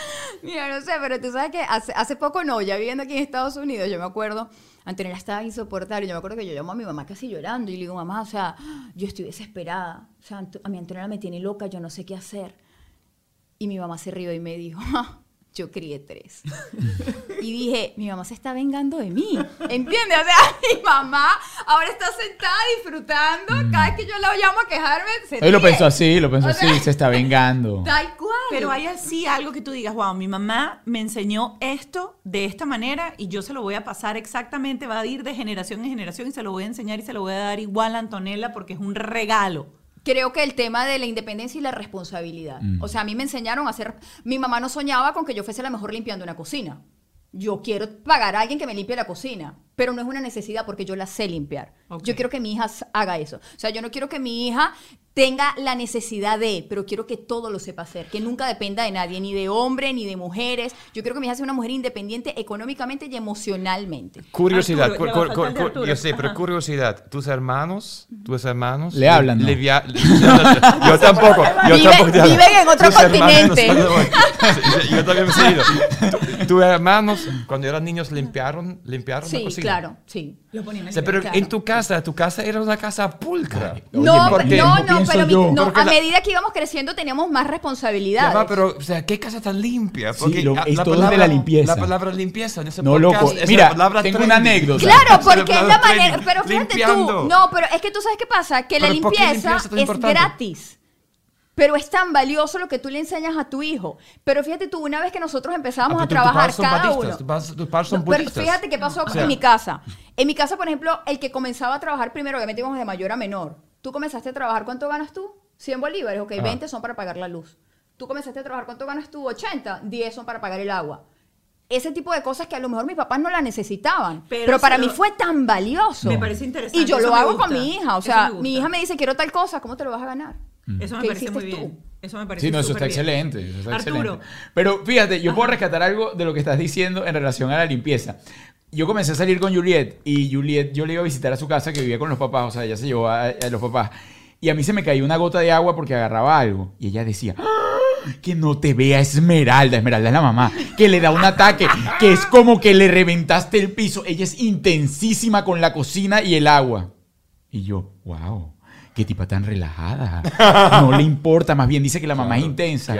Speaker 4: Mira, no sé, pero tú sabes que hace, hace poco no, ya viviendo aquí en Estados Unidos, yo me acuerdo, Antonella estaba insoportable, yo me acuerdo que yo llamo a mi mamá casi llorando y le digo, mamá, o sea, yo estoy desesperada, o sea, a mi Antonella me tiene loca, yo no sé qué hacer. Y mi mamá se rió y me dijo, "Ah, yo crié tres. y dije, mi mamá se está vengando de mí, ¿entiendes? O sea, mi mamá ahora está sentada disfrutando, cada vez que yo la llamo a quejarme, se
Speaker 3: Él lo pensó así, lo pensó
Speaker 4: O sea,
Speaker 3: así, se está vengando.
Speaker 4: Tal cual.
Speaker 1: Pero hay así algo que tú digas, wow, mi mamá me enseñó esto de esta manera y yo se lo voy a pasar exactamente, va a ir de generación en generación y se lo voy a enseñar y se lo voy a dar igual a Antonella porque es un regalo.
Speaker 4: Creo que el tema de la independencia y la responsabilidad. O sea, a mí me enseñaron a hacer... Mi mamá no soñaba con que yo fuese la mejor limpiando una cocina. Yo quiero pagar a alguien que me limpie la cocina, pero no es una necesidad porque yo la sé limpiar. Yo quiero que mi hija haga eso. O sea, yo no quiero que mi hija tenga la necesidad de, pero quiero que todo lo sepa hacer, que nunca dependa de nadie, ni de hombre, ni de mujeres. Yo quiero que mi hija sea una mujer independiente económicamente y emocionalmente.
Speaker 2: Curiosidad,
Speaker 1: Arturo,
Speaker 2: cu- cu- cu- yo sé, pero curiosidad, tus hermanos, tus hermanos
Speaker 3: Le hablan, ¿no?
Speaker 2: via- yo tampoco, yo
Speaker 4: Vive-
Speaker 2: tampoco.
Speaker 4: viven en otro
Speaker 2: Tus hermanos,
Speaker 4: continente.
Speaker 2: yo, también me he ido. Tu- Tus hermanos, cuando eran niños, limpiaron, limpiaron la.
Speaker 4: Claro, sí.
Speaker 1: Lo ponían
Speaker 2: O
Speaker 1: en
Speaker 2: sea,
Speaker 1: el-
Speaker 2: pero
Speaker 4: Claro.
Speaker 2: en tu casa, tu casa era una casa pulcra.
Speaker 4: No, no,
Speaker 3: ¿Cómo
Speaker 4: no, pero mi- no,
Speaker 2: Porque
Speaker 4: a
Speaker 2: la-
Speaker 4: medida que íbamos creciendo teníamos más
Speaker 2: Ya
Speaker 4: responsabilidades.
Speaker 2: va, pero, o sea, ¿qué casa tan limpia?
Speaker 3: Sí, lo-
Speaker 2: a-
Speaker 3: es todo de la limpieza.
Speaker 2: La palabra limpieza en ese
Speaker 3: No,
Speaker 2: podcast
Speaker 3: loco.
Speaker 2: es
Speaker 3: Mira,
Speaker 2: la palabra
Speaker 3: tengo
Speaker 2: trendy.
Speaker 3: una anécdota.
Speaker 4: Claro,
Speaker 2: la
Speaker 4: porque es
Speaker 2: palabra
Speaker 4: la manera, pero fíjate
Speaker 2: Limpiando.
Speaker 4: tú, no, pero es que tú sabes qué pasa, que la
Speaker 2: Pero ¿por qué
Speaker 4: limpieza
Speaker 2: limpieza es tan
Speaker 4: es
Speaker 2: importante?
Speaker 4: gratis. Pero es tan valioso lo que tú le enseñas a tu hijo. Pero fíjate tú, una vez que nosotros empezamos
Speaker 2: Ah,
Speaker 4: a trabajar
Speaker 2: son
Speaker 4: cada uno.
Speaker 2: tus padres- Tus padres son
Speaker 4: No, pero fíjate qué pasó
Speaker 2: O sea,
Speaker 4: en mi casa. En mi casa, por ejemplo, el que comenzaba a trabajar primero, obviamente íbamos de mayor a menor. Tú comenzaste a trabajar, ¿cuánto ganas tú? 100 bolívares, ok,
Speaker 2: Ajá.
Speaker 4: 20 son para pagar la luz. Tú comenzaste a trabajar, ¿cuánto ganas tú? 80, 10 son para pagar el agua. Ese tipo de cosas que a lo mejor mis papás no la necesitaban.
Speaker 1: Pero
Speaker 4: Pero, para
Speaker 1: lo-
Speaker 4: mí fue tan valioso.
Speaker 1: Me parece interesante,
Speaker 4: Y yo
Speaker 1: eso
Speaker 4: lo hago
Speaker 1: gusta,
Speaker 4: con mi hija. O sea, mi hija me dice, quiero tal cosa, ¿cómo te lo vas a ganar?
Speaker 1: Eso me
Speaker 4: ¿Qué
Speaker 1: parece muy bien.
Speaker 4: tú?
Speaker 1: Eso me parece
Speaker 3: Sí, no, eso está excelente. eso está
Speaker 1: Arturo.
Speaker 3: excelente. Pero fíjate, yo puedo rescatar algo de lo que estás diciendo en relación a la limpieza. Yo comencé a salir con Juliet y Juliet, yo le iba a visitar a su casa que vivía con los papás, o sea, ella se llevó a, a los papás. Y a mí se me cayó una gota de agua porque agarraba algo. Y ella decía, "Ah, que no te vea Esmeralda, Esmeralda es la mamá, que le da un ataque, que es como que le reventaste el piso. Ella es intensísima con la cocina y el agua. Y yo, wow. Qué tipa tan relajada. No le importa, más bien dice que la mamá es intensa.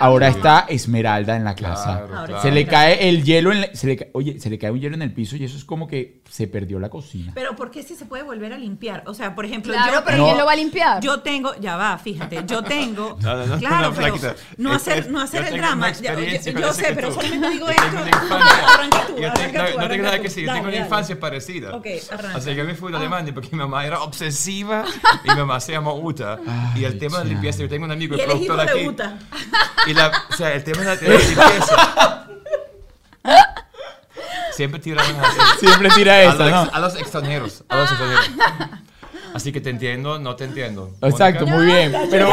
Speaker 3: Ahora está Esmeralda en la casa.
Speaker 2: Claro,
Speaker 1: Ahora
Speaker 2: claro.
Speaker 3: Se le cae el hielo en la- se le ca- oye, se le cae un hielo en el piso y eso es como que se perdió la cocina.
Speaker 1: Pero ¿por qué si se puede volver a limpiar? O sea, por ejemplo,
Speaker 4: Claro,
Speaker 1: yo,
Speaker 4: pero
Speaker 3: No.
Speaker 4: ¿quién lo va a limpiar?
Speaker 1: yo tengo, ya va, fíjate, yo tengo,
Speaker 2: No, no, no,
Speaker 1: claro,
Speaker 2: no,
Speaker 1: pero no hacer, no
Speaker 2: yo
Speaker 1: hacer el drama. Yo, sé, pero solamente digo esto. Arranca tú, arranca tú,
Speaker 2: no tengo nada que decir, yo tengo una infancia parecida.
Speaker 1: Ok, arranca.
Speaker 2: Así que yo me fui a Alemania porque mi mamá era obsesiva mi mamá se llama Uta. y el tema de limpieza, yo tengo un amigo
Speaker 1: Y
Speaker 2: el
Speaker 1: él es hijo
Speaker 2: productor
Speaker 1: de
Speaker 2: aquí.
Speaker 1: Uta.
Speaker 2: Y la, o sea, el tema de la, de la limpieza. Siempre así.
Speaker 3: Siempre tira
Speaker 2: A,
Speaker 3: esa,
Speaker 2: los,
Speaker 3: ¿no?
Speaker 2: a los extranjeros, a los extranjeros. Así que te entiendo, no te entiendo.
Speaker 3: Exacto, muy bien. Pero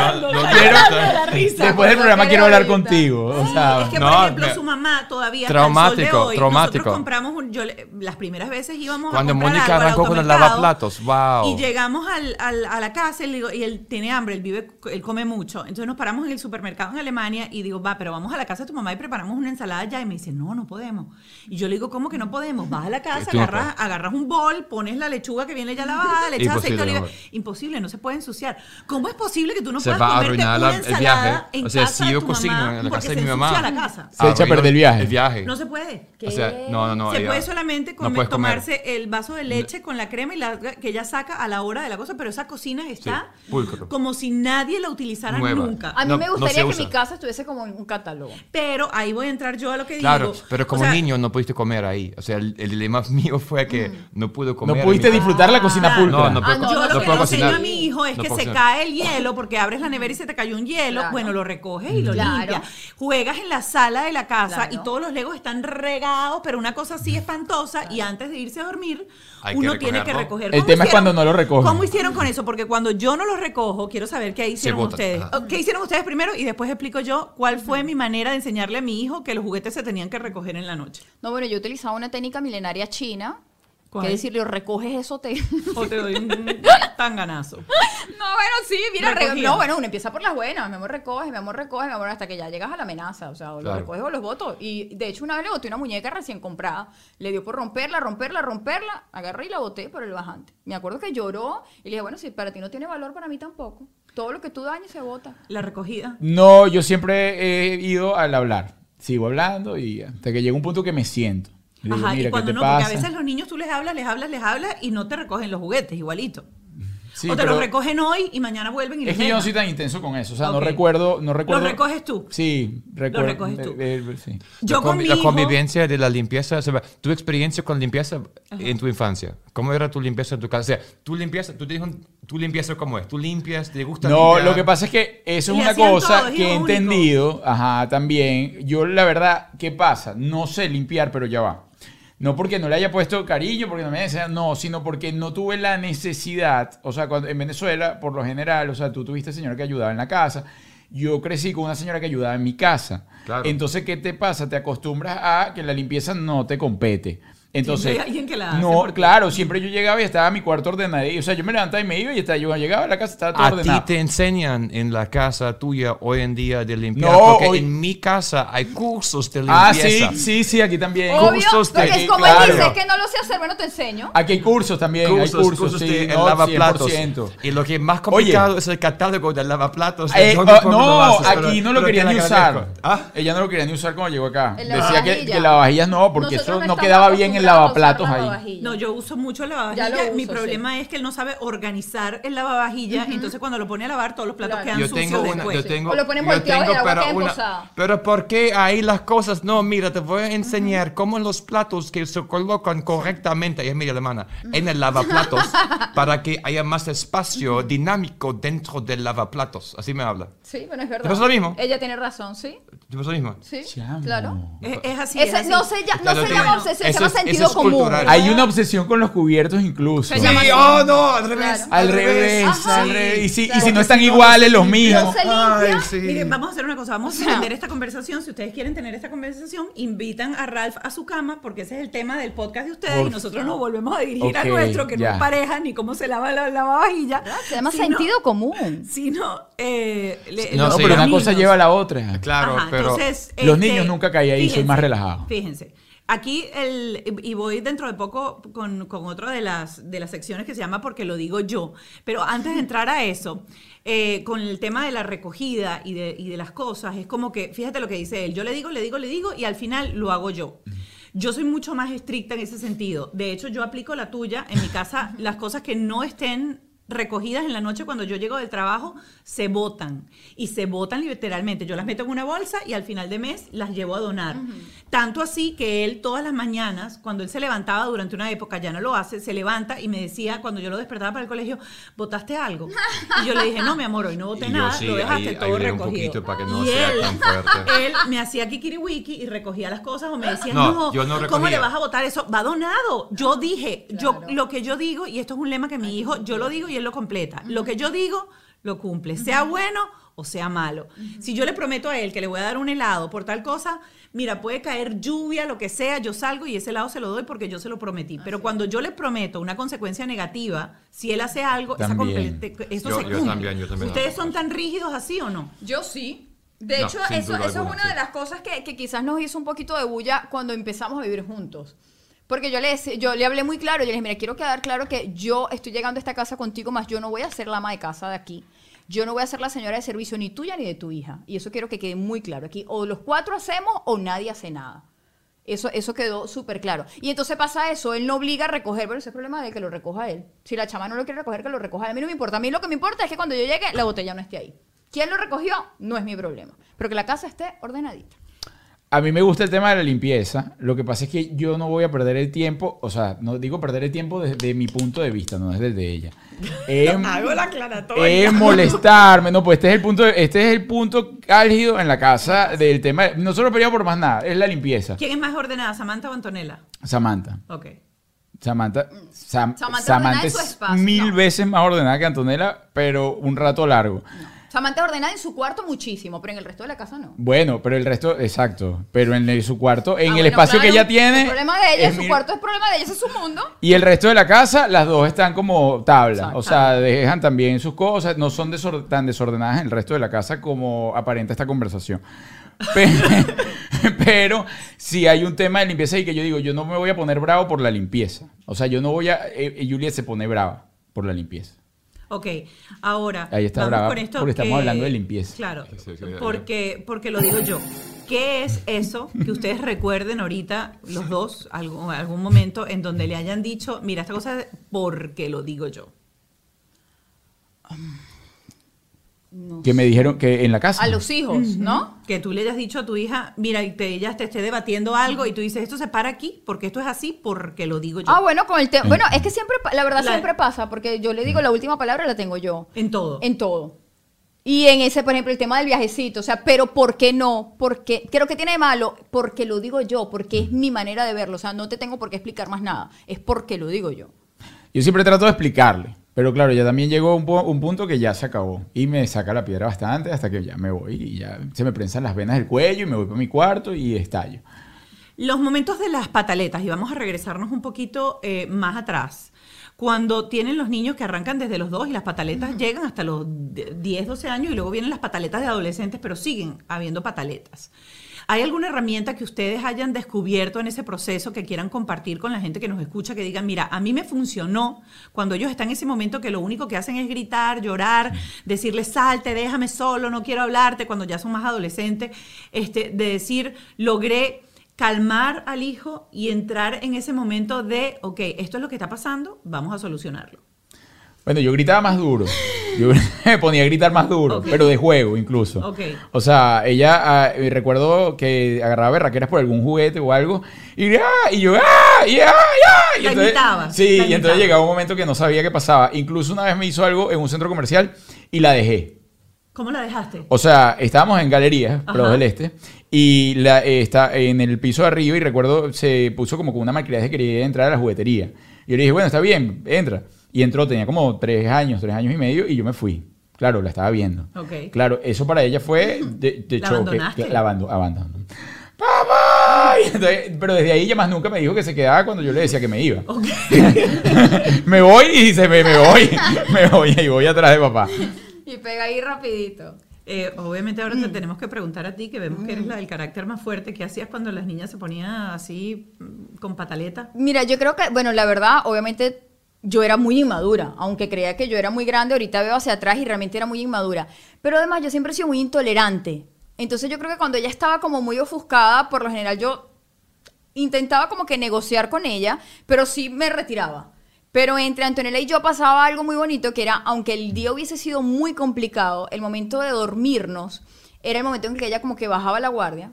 Speaker 3: después del programa quiero hablar contigo. O sea,
Speaker 1: Es que,
Speaker 2: No,
Speaker 1: por ejemplo,
Speaker 2: me-
Speaker 1: su mamá todavía
Speaker 2: Traumático,
Speaker 1: hasta el sol de hoy,
Speaker 2: traumático.
Speaker 1: Nosotros compramos un, yo le- las primeras veces íbamos
Speaker 2: Cuando
Speaker 1: a comprar
Speaker 2: Mónica arrancó con el lavaplatos, wow.
Speaker 1: Y llegamos al, al- a la casa y, le digo, y él tiene hambre, él vive, él come mucho. Entonces nos paramos en el supermercado en Alemania y digo, va, pero vamos a la casa de tu mamá y preparamos una ensalada ya. Y me dice, no, no podemos. Y yo le digo, ¿cómo que no podemos? Vas a la casa,
Speaker 2: Tú no
Speaker 1: agarras, agarras un bol, pones la lechuga que viene ya lavada, le echas aceite
Speaker 2: Imposible,
Speaker 1: llega.
Speaker 2: no.
Speaker 1: Imposible, no se puede ensuciar. ¿Cómo es posible que tú no
Speaker 2: Se
Speaker 1: puedas
Speaker 2: va a
Speaker 1: comerte
Speaker 2: arruinar
Speaker 1: una
Speaker 2: la- el
Speaker 1: ensalada
Speaker 2: viaje.
Speaker 1: en
Speaker 2: O sea,
Speaker 1: casa
Speaker 2: si
Speaker 1: de
Speaker 2: yo
Speaker 1: tu
Speaker 2: cocino
Speaker 1: mamá
Speaker 2: en la
Speaker 1: porque
Speaker 2: casa de
Speaker 1: se
Speaker 2: mi mamá-
Speaker 1: ensucia la casa?
Speaker 3: Se echa a perder el viaje.
Speaker 2: El viaje.
Speaker 1: No se puede.
Speaker 2: O sea, no, no, no.
Speaker 1: se
Speaker 2: ella-
Speaker 1: puede solamente
Speaker 2: no
Speaker 1: comer-
Speaker 2: puedes comer.
Speaker 1: tomarse el vaso de leche con la crema y la que ella saca a la hora de la cosa, pero esa cocina está
Speaker 2: pulcro.
Speaker 1: como si nadie la utilizara
Speaker 2: Nueva.
Speaker 1: nunca.
Speaker 4: A mí
Speaker 2: No,
Speaker 4: me
Speaker 2: no
Speaker 4: gustaría
Speaker 2: se
Speaker 4: que
Speaker 2: usa.
Speaker 4: mi casa estuviese como en un catálogo.
Speaker 1: Pero ahí voy a entrar yo a lo que
Speaker 2: Claro,
Speaker 1: digo.
Speaker 2: pero como
Speaker 1: O sea,
Speaker 2: niño no pudiste comer ahí. O sea, el, el dilema mío fue que no pude comer.
Speaker 3: No
Speaker 2: en
Speaker 3: pudiste
Speaker 2: mi-
Speaker 3: disfrutar la cocina
Speaker 1: Claro.
Speaker 3: pulcra.
Speaker 2: No, no
Speaker 4: Ah, no,
Speaker 1: Yo lo que le enseño a mi hijo es
Speaker 2: No
Speaker 1: que se
Speaker 2: cocinar.
Speaker 1: cae el hielo porque abres la nevera y se te cayó un hielo.
Speaker 4: Claro.
Speaker 1: Bueno, lo recoges y lo
Speaker 4: Claro.
Speaker 1: limpias. Juegas en la sala de la casa
Speaker 4: Claro.
Speaker 1: y todos los legos están regados, pero una cosa así espantosa. Y antes de irse a dormir,
Speaker 2: Hay que
Speaker 1: uno tiene que recoger.
Speaker 3: El
Speaker 1: ¿Cómo
Speaker 3: tema es cuando no lo recogen.
Speaker 1: ¿Cómo hicieron con eso? Porque cuando yo no los recojo, quiero saber qué hicieron ustedes.
Speaker 2: Ajá.
Speaker 1: ¿Qué hicieron ustedes primero? Y después explico yo cuál fue mi manera de enseñarle a mi hijo que los juguetes se tenían que recoger en la noche.
Speaker 4: No, bueno, yo utilizaba una técnica milenaria china.
Speaker 1: ¿Cuál?
Speaker 4: Que decirle, o recoges eso, te...
Speaker 1: O te doy un tanganazo.
Speaker 4: No, bueno, sí, mira, re- no, bueno, uno empieza por las buenas, mi amor recoge, mi amor recoge, mi amor, hasta que ya llegas a la amenaza, o sea, o
Speaker 2: Claro.
Speaker 4: los recoges o los votos. Y de hecho una vez le boté una muñeca recién comprada, le dio por romperla, romperla, romperla, agarré y la boté por el bajante. Me acuerdo que lloró y le dije, bueno, si para ti no tiene valor, para mí tampoco. Todo lo que tú dañes se bota.
Speaker 1: La recogida.
Speaker 3: No, yo siempre he ido al hablar. Sigo hablando y hasta que llega un punto que me siento. Digo,
Speaker 1: Ajá,
Speaker 3: mira,
Speaker 1: y cuando
Speaker 3: ¿qué te
Speaker 1: no,
Speaker 3: pasa?
Speaker 1: porque a veces los niños tú les hablas, les hablas, les hablas y no te recogen los juguetes, igualito.
Speaker 3: Sí,
Speaker 1: o te los recogen hoy y mañana vuelven y
Speaker 3: Es que yo no soy tan intenso con eso. O sea, no recuerdo, no recuerdo.
Speaker 1: Los recoges tú.
Speaker 3: Sí, recuerdo.
Speaker 1: recoges tú.
Speaker 3: eh, eh, sí.
Speaker 1: Yo
Speaker 2: la,
Speaker 1: con
Speaker 2: convi-
Speaker 1: mi
Speaker 2: la
Speaker 1: hijo-
Speaker 2: convivencia de la limpieza, o sea, tu experiencia con limpieza en tu infancia. ¿Cómo era tu limpieza en tu casa? O sea, tu limpieza, tú te dijo, tu limpieza cómo es? ¿Tú limpias? ¿Te gusta
Speaker 3: No,
Speaker 2: limpiar?
Speaker 3: lo que pasa es que eso es una cosa que he
Speaker 1: único.
Speaker 3: entendido, ajá, también. Yo la verdad, ¿qué pasa? No sé limpiar, pero ya va. No porque no le haya puesto cariño, porque no me desea, no, sino porque no tuve la necesidad, o sea, cuando en Venezuela, por lo general, o sea, tú tuviste señora que ayudaba en la casa, yo crecí con una señora que ayudaba en mi casa.
Speaker 2: Claro.
Speaker 3: Entonces, ¿qué te pasa? Te acostumbras a que la limpieza no te compete. Entonces,
Speaker 1: alguien que la hace
Speaker 3: no,
Speaker 1: ti.
Speaker 3: claro, siempre yo llegaba y estaba mi cuarto ordenado. O sea, yo me levantaba y me iba y estaba, yo llegaba a la casa estaba todo
Speaker 2: ¿A ti
Speaker 3: ordenado.
Speaker 2: te enseñan en la casa tuya hoy en día de limpiar?
Speaker 3: No,
Speaker 2: Porque
Speaker 3: hoy-
Speaker 2: en mi casa hay cursos de
Speaker 3: Ah,
Speaker 2: limpieza.
Speaker 3: sí, sí, sí, aquí también.
Speaker 4: Obvio,
Speaker 2: cursos de-
Speaker 4: porque es como
Speaker 3: claro.
Speaker 4: él dice, que no lo sé hacer, bueno, te enseño.
Speaker 3: Aquí hay cursos también,
Speaker 2: Cursos,
Speaker 3: hay cursos,
Speaker 2: cursos
Speaker 3: sí,
Speaker 2: de
Speaker 3: no,
Speaker 2: lavaplatos.
Speaker 3: 100%.
Speaker 2: Y lo que es más complicado es el catálogo del lavaplatos. de
Speaker 3: Eh, oh,
Speaker 2: los
Speaker 3: no,
Speaker 2: vasos, pero-
Speaker 3: aquí no lo
Speaker 2: pero
Speaker 3: quería
Speaker 2: te
Speaker 3: ni usar.
Speaker 2: ¿Ah?
Speaker 3: Ella no lo quería ni usar cuando llegó acá.
Speaker 4: El
Speaker 3: Decía que,
Speaker 4: lavavajillas.
Speaker 3: que lavavajillas no, porque eso no quedaba bien en lavaplatos ahí.
Speaker 1: No, yo uso mucho el
Speaker 4: Ya
Speaker 1: lavavajilla.
Speaker 4: lo
Speaker 1: Mi
Speaker 4: uso,
Speaker 1: problema es que él no sabe organizar el lavavajilla. Entonces, cuando lo pone a lavar, todos los platos
Speaker 4: Claro.
Speaker 1: quedan
Speaker 2: Yo
Speaker 1: sucios
Speaker 2: tengo una,
Speaker 1: después.
Speaker 2: yo tengo,
Speaker 4: O lo ponen volteado y el agua
Speaker 2: pero una- pero ¿por qué ahí las cosas? No, mira, te voy a enseñar cómo los platos que se colocan correctamente, ella es media alemana, en el lavaplatos, para que haya más espacio dinámico dentro del lavaplatos. Así me habla.
Speaker 4: Sí, bueno, es verdad.
Speaker 2: ¿Te pasa lo mismo?
Speaker 4: Ella tiene razón, ¿sí?
Speaker 2: ¿Te pasa lo mismo?
Speaker 4: Sí, claro.
Speaker 1: Es, es así.
Speaker 4: Ese
Speaker 1: es así.
Speaker 4: no se, no se
Speaker 2: tengo-
Speaker 4: llama obsesión, se llama
Speaker 2: eso
Speaker 4: sentido
Speaker 2: es
Speaker 4: común.
Speaker 2: cultural.
Speaker 3: Hay una obsesión con los cubiertos incluso.
Speaker 4: Se llama
Speaker 2: Sí, oh no, al revés.
Speaker 4: Claro.
Speaker 3: Al revés,
Speaker 4: Ajá.
Speaker 3: al revés. Y si, y
Speaker 4: Claro.
Speaker 3: si no están iguales los mismos.
Speaker 2: Ay, sí.
Speaker 1: Miren, vamos a hacer una cosa, vamos a extender esta conversación. Si ustedes quieren tener esta conversación, invitan a Ralph a su cama, porque ese es el tema del podcast de ustedes,
Speaker 3: Por
Speaker 1: y nosotros nos volvemos a dirigir a nuestro, que no es pareja, ni cómo se lava la lavavajilla.
Speaker 4: Se llama sentido común.
Speaker 1: Sino, eh, le-
Speaker 2: No,
Speaker 3: pero una cosa lleva a la otra.
Speaker 2: Claro,
Speaker 1: Ajá,
Speaker 2: pero
Speaker 1: entonces,
Speaker 3: Los
Speaker 1: este,
Speaker 3: niños nunca caí ahí, soy más relajado.
Speaker 1: Fíjense. Aquí, el, y voy dentro de poco con, con otra de las, de las secciones que se llama Porque lo digo yo. Pero antes de entrar a eso, eh, con el tema de la recogida y de, y de las cosas, es como que, fíjate lo que dice él, yo le digo, le digo, le digo, y al final lo hago yo. Yo soy mucho más estricta en ese sentido. De hecho, yo aplico la tuya. En mi casa, las cosas que no estén recogidas en la noche cuando yo llego del trabajo se botan y se botan literalmente. Yo las meto en una bolsa y al final de mes las llevo a donar. Tanto así que él todas las mañanas, cuando él se levantaba durante una época, ya no lo hace, se levanta y me decía, cuando yo lo despertaba para el colegio, ¿botaste algo? Y yo le dije, no, mi amor, hoy no boté
Speaker 2: Y yo
Speaker 1: nada,
Speaker 2: sí,
Speaker 1: lo dejaste
Speaker 2: ahí
Speaker 1: todo
Speaker 2: un
Speaker 1: recogido.
Speaker 2: poquito para que no
Speaker 1: y
Speaker 2: sea
Speaker 1: él,
Speaker 2: tan fuerte.
Speaker 1: él me hacía kikiriwiki y recogía las cosas o me decía,
Speaker 2: No,
Speaker 1: no,
Speaker 2: yo no
Speaker 1: ¿cómo le vas a botar eso? Va donado. Yo dije, yo lo que yo digo, y esto es un lema que mi hijo, yo lo digo y él lo completa. Lo que yo digo, lo cumple, sea bueno o sea malo. Si yo le prometo a él que le voy a dar un helado por tal cosa, mira, puede caer lluvia, lo que sea, yo salgo y ese helado se lo doy porque yo se lo prometí. Pero cuando yo le prometo una consecuencia negativa, si él hace algo,
Speaker 3: También.
Speaker 2: Yo-
Speaker 1: se
Speaker 2: yo
Speaker 1: cumple.
Speaker 2: también, yo también
Speaker 1: ¿Ustedes son tan rígidos así o no?
Speaker 4: Yo sí. De
Speaker 2: No,
Speaker 4: hecho, eso, es una
Speaker 2: sí.
Speaker 4: de las cosas que, que quizás nos hizo un poquito de bulla cuando empezamos a vivir juntos. Porque yo le, yo le hablé muy claro, yo le dije, mira, quiero quedar claro que yo estoy llegando a esta casa contigo, más yo no voy a ser la ama de casa de aquí. Yo no voy a ser la señora de servicio ni tuya ni de tu hija. Y eso quiero que quede muy claro aquí. O los cuatro hacemos o nadie hace nada. Eso, eso quedó súper claro. Y entonces pasa eso, él no obliga a recoger, pero ese es el problema de que lo recoja él. Si la chama no lo quiere recoger, que lo recoja él. A mí no me importa. A mí lo que me importa es que cuando yo llegue, la botella no esté ahí. ¿Quién lo recogió? No es mi problema. Pero que la casa esté ordenadita.
Speaker 3: A mí me gusta el tema de la limpieza. Lo que pasa es que yo no voy a perder el tiempo, o sea, no digo perder el tiempo desde mi punto de vista, no desde el de ella. Es,
Speaker 1: Hago la aclaratoria.
Speaker 3: es molestarme, no, pues este es el punto, este es el punto álgido en la casa del tema. Nosotros peleamos por más nada, es la limpieza.
Speaker 1: ¿Quién es más ordenada, Samantha o Antonella?
Speaker 3: Samantha.
Speaker 1: Ok.
Speaker 3: Samantha, Sam-
Speaker 4: Samantha
Speaker 3: es mil
Speaker 4: no.
Speaker 3: veces más ordenada que Antonella, pero un rato largo.
Speaker 4: Samantha es ordenada en su cuarto muchísimo, pero en el resto de la casa no.
Speaker 3: Bueno, pero el resto, exacto. Pero en el- su cuarto, en
Speaker 4: Ah,
Speaker 3: el
Speaker 4: bueno,
Speaker 3: espacio que
Speaker 4: claro,
Speaker 3: ella tiene.
Speaker 4: El problema de ella,
Speaker 3: es
Speaker 4: su cuarto es problema de ella, ese es su mundo.
Speaker 3: Y el resto de la casa, las dos están como tabla.
Speaker 4: Exacto.
Speaker 3: O sea, dejan también sus cosas. No son desor- tan desordenadas en el resto de la casa como aparenta esta conversación. Pe- Pero, si hay un tema de limpieza y que yo digo, yo no me voy a poner bravo por la limpieza. O sea, yo no voy a... eh, eh, Julia se pone brava por la limpieza.
Speaker 1: Ok, ahora
Speaker 3: Ahí está
Speaker 1: vamos
Speaker 3: brava,
Speaker 1: con esto
Speaker 3: porque estamos
Speaker 1: que-
Speaker 3: hablando de limpieza.
Speaker 1: Claro, porque, porque lo digo yo. ¿Qué es eso que ustedes recuerden ahorita, los dos, algún, algún momento en donde le hayan dicho, mira, esta cosa es porque lo digo yo?
Speaker 4: No
Speaker 3: Que me dijeron que en la casa...
Speaker 4: A los hijos, ¿no?
Speaker 1: Que tú le hayas dicho a tu hija, mira, y te, ella te esté debatiendo algo y tú dices, esto se para aquí porque esto es así porque lo digo yo.
Speaker 4: Ah, bueno, con el tema. Bueno, es que siempre, la verdad,
Speaker 1: La-
Speaker 4: siempre pasa, porque yo le digo la última palabra la tengo yo.
Speaker 1: En todo.
Speaker 4: En todo. Y en ese, por ejemplo, el tema del viajecito, o sea, pero ¿por qué no? Porque creo que tiene de malo, porque lo digo yo, porque es mi manera de verlo, o sea, no te tengo por qué explicar más nada, es porque lo digo yo.
Speaker 3: Yo siempre trato de explicarle. Pero claro, ya también llegó un, pu- un punto que ya se acabó. Y me saca la piedra bastante hasta que ya me voy. Y ya se me prensan las venas del cuello y me voy para mi cuarto y estallo.
Speaker 1: Los momentos de las pataletas, y vamos a regresarnos un poquito eh, más atrás. Cuando tienen los niños que arrancan desde los dos y las pataletas llegan hasta los de- 10, 12 años y luego vienen las pataletas de adolescentes, pero siguen habiendo pataletas. ¿Hay alguna herramienta que ustedes hayan descubierto en ese proceso que quieran compartir con la gente que nos escucha, que digan, mira, a mí me funcionó cuando ellos están en ese momento que lo único que hacen es gritar, llorar, decirle, salte, déjame solo, no quiero hablarte, cuando ya son más adolescentes, este, de decir, logré calmar al hijo y entrar en ese momento de, ok, esto es lo que está pasando, vamos a solucionarlo.
Speaker 3: Bueno, yo gritaba más duro. Yo me ponía a gritar más duro, pero de juego incluso.
Speaker 1: Ok.
Speaker 3: O sea, ella, ah, eh, recuerdo que agarraba berraqueras por algún juguete o algo y, ¡ah! y yo, ¡ah! ¡y ah! ¡y ah! Y entonces-
Speaker 1: imitaba,
Speaker 3: Sí, y entonces llegaba un momento que no sabía qué pasaba. Incluso una vez me hizo algo en un centro comercial y la dejé.
Speaker 1: ¿Cómo la dejaste?
Speaker 3: O sea, estábamos en galerías,
Speaker 1: Ajá.
Speaker 3: del Este, y la, eh, está en el piso de arriba y recuerdo se puso como con una maquinaria que quería entrar a la juguetería. Y yo le dije, bueno, está bien, entra. Y entró, tenía como tres años, tres años y medio, y yo me fui. Claro, la estaba viendo.
Speaker 1: Ok.
Speaker 3: Claro, eso para ella fue de, de
Speaker 1: ¿La
Speaker 3: choque.
Speaker 1: abandonaste?
Speaker 3: La abando- abandono. ¡Papá! Entonces- pero desde ahí ella más nunca me dijo que se quedaba cuando yo le decía que me iba.
Speaker 1: Ok.
Speaker 3: me voy y dice, me, me voy, me voy y voy atrás de papá.
Speaker 4: Y pega ahí rapidito.
Speaker 1: Eh, obviamente ahora
Speaker 4: Mm.
Speaker 1: te tenemos que preguntar a ti, que vemos que eres la del carácter más fuerte, ¿qué hacías cuando las niñas se ponían así mm, con pataleta?
Speaker 4: Mira, yo creo que, bueno, la verdad, obviamente yo era muy inmadura, aunque creía que yo era muy grande, ahorita veo hacia atrás y realmente era muy inmadura. Pero además yo siempre he sido muy intolerante. Entonces yo creo que cuando ella estaba como muy ofuscada, por lo general yo intentaba como que negociar con ella, pero sí me retiraba. Pero entre Antonella y yo pasaba algo muy bonito, que era, aunque el día hubiese sido muy complicado, el momento de dormirnos era el momento en que ella como que bajaba la guardia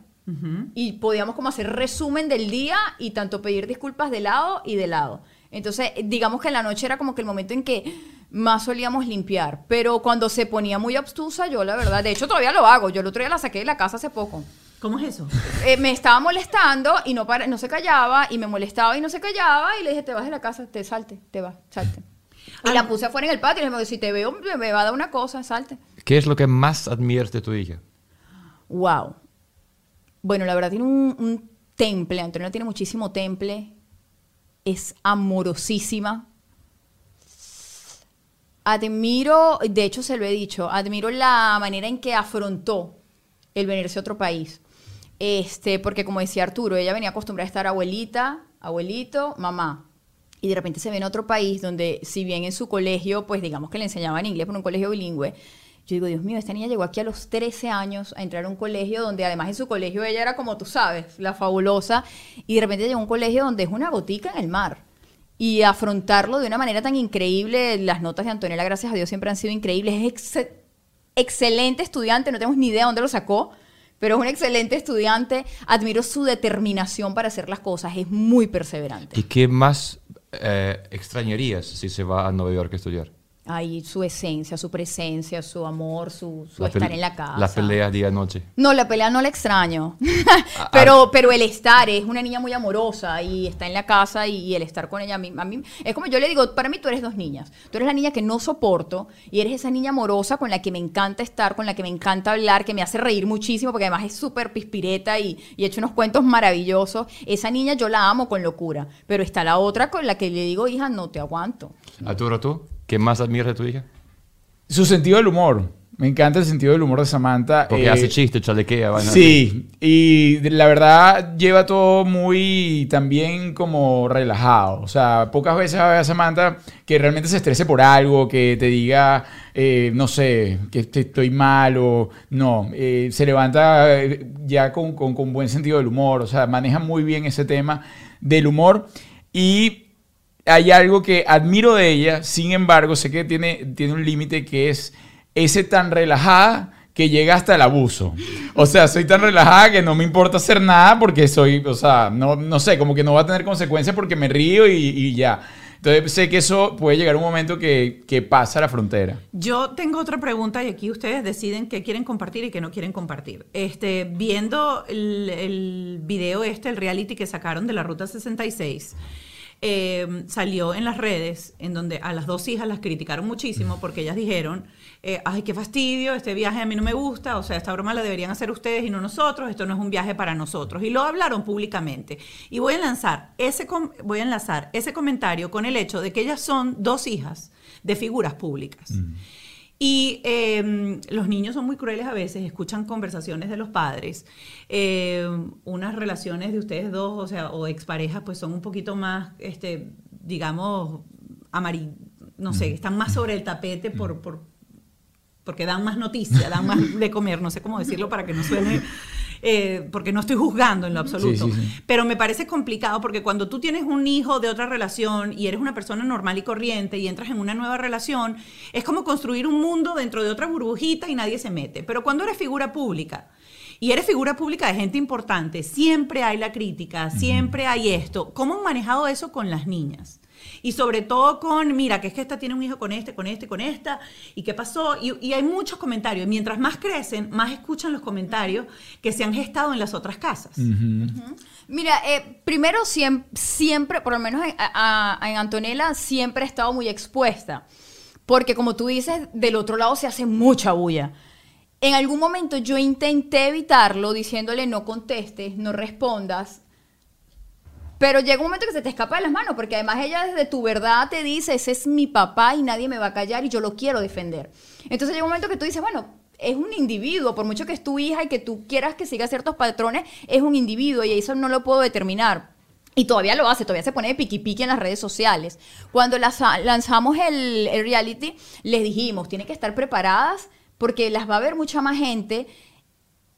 Speaker 4: y podíamos como hacer resumen del día y tanto pedir disculpas de lado y de lado. Entonces, digamos que en la noche era como que el momento en que más solíamos limpiar, pero cuando se ponía muy obstusa, yo la verdad, de hecho todavía lo hago, yo el otro día la saqué de la casa hace poco.
Speaker 1: ¿Cómo es eso?
Speaker 4: Eh, me estaba molestando y no, para, no se callaba y me molestaba y no se callaba y le dije, te vas de la casa, te salte, te vas, salte. Y la puse afuera en el patio y le dije, si te veo, me- me va a dar una cosa, salte.
Speaker 2: ¿Qué es lo que más admiras de tu hija?
Speaker 4: Wow. Bueno, la verdad tiene un, un temple, Antonio tiene muchísimo temple, es amorosísima. Admiro, de hecho se lo he dicho, admiro la manera en que afrontó el venirse a otro país. Este, porque como decía Arturo, ella venía acostumbrada a estar abuelita, abuelito, mamá. Y de repente se ve en otro país donde, si bien en su colegio, pues digamos que le enseñaban inglés por un colegio bilingüe, yo digo, Dios mío, esta niña llegó aquí a los 13 años a entrar a un colegio donde además en su colegio ella era como tú sabes, la fabulosa, y de repente llegó a un colegio donde es una gotica en el mar. Y afrontarlo de una manera tan increíble, las notas de Antonella, gracias a Dios, siempre han sido increíbles. Es ex- excelente estudiante, no tenemos ni idea dónde lo sacó, pero es un excelente estudiante. Admiro su determinación para hacer las cosas, es muy perseverante.
Speaker 2: ¿Y qué más eh, extrañarías si se va a Nueva York a estudiar?
Speaker 4: Ahí su esencia, su presencia, su amor, su, estar en la casa.
Speaker 2: Las peleas día-noche.
Speaker 4: No, la pelea no la extraño.
Speaker 2: Ah,
Speaker 4: pero, pero el estar, es una niña muy amorosa y está en la casa y, y el estar con ella a mí, a mí- es como yo le digo, para mí tú eres dos niñas. Tú eres la niña que no soporto y eres esa niña amorosa con la que me encanta estar, con la que me encanta hablar, que me hace reír muchísimo porque además es súper pispireta y, y echa unos cuentos maravillosos. Esa niña yo la amo con locura, pero está la otra con la que le digo, hija, no te aguanto.
Speaker 2: Arturo, ¿tú? ¿Qué más admiras de tu hija?
Speaker 3: Su sentido del humor. Me encanta el sentido del humor de Samantha.
Speaker 2: Porque
Speaker 3: Eh,
Speaker 2: hace chistes, chalequea, vaina.
Speaker 3: Sí, y la verdad lleva todo muy también como relajado. O sea, pocas veces va a Samantha que realmente se estrese por algo, que te diga, eh, no sé, que estoy mal o no. eh, se levanta eh, ya con, con- con buen sentido del humor. O sea, maneja muy bien ese tema del humor. Y hay algo que admiro de ella, sin embargo, sé que tiene, tiene un límite que es ese tan relajada que llega hasta el abuso. O sea, soy tan relajada que no me importa hacer nada porque soy, o sea, no, no sé, como que no va a tener consecuencias porque me río y, ya. Entonces sé que eso puede llegar un momento que, que pasa la frontera.
Speaker 1: Yo tengo otra pregunta y aquí ustedes deciden qué quieren compartir y qué no quieren compartir. Este, viendo el, el video este, el reality que sacaron de la Ruta 66, eh, salió en las redes en donde a las dos hijas las criticaron muchísimo porque ellas dijeron, eh, ay, qué fastidio, este viaje a mí no me gusta, o sea, esta broma la deberían hacer ustedes y no nosotros, esto no es un viaje para nosotros. Y lo hablaron públicamente. Y voy a lanzar ese, com- voy a enlazar ese comentario con el hecho de que ellas son dos hijas de figuras públicas. Y eh, los niños son muy crueles a veces, escuchan conversaciones de los padres. Eh, unas relaciones de ustedes dos, o sea, o exparejas, pues son un poquito más, este, digamos, amari no sé, están más sobre el tapete por, por, porque dan más noticia, dan más de comer, no sé cómo decirlo para que no suene, eh, porque no estoy juzgando en lo absoluto.
Speaker 3: Sí, sí, sí.
Speaker 1: Pero me parece complicado porque cuando tú tienes un hijo de otra relación y eres una persona normal y corriente y entras en una nueva relación, es como construir un mundo dentro de otra burbujita y nadie se mete. Pero cuando eres figura pública y eres figura pública de gente importante, siempre hay la crítica, siempre hay esto. ¿Cómo han manejado eso con las niñas? Y sobre todo con, mira, que es que esta tiene un hijo con este, con este, con esta, y qué pasó. Y, y hay muchos comentarios. Mientras más crecen, más escuchan los comentarios que se han gestado en las otras casas.
Speaker 4: Mira, eh, primero siempre, siempre, por lo menos en, a- a- en Antonella, siempre he estado muy expuesta. Porque como tú dices, del otro lado se hace mucha bulla. En algún momento yo intenté evitarlo diciéndole no contestes, no respondas. Pero llega un momento que se te escapa de las manos, porque además ella desde tu verdad te dice, ese es mi papá y nadie me va a callar y yo lo quiero defender. Entonces llega un momento que tú dices, bueno, es un individuo, por mucho que es tu hija y que tú quieras que siga ciertos patrones, es un individuo y eso no lo puedo determinar. Y todavía lo hace, todavía se pone de piqui piqui en las redes sociales. Cuando lanza- lanzamos el, el reality, les dijimos, tienen que estar preparadas porque las va a ver mucha más gente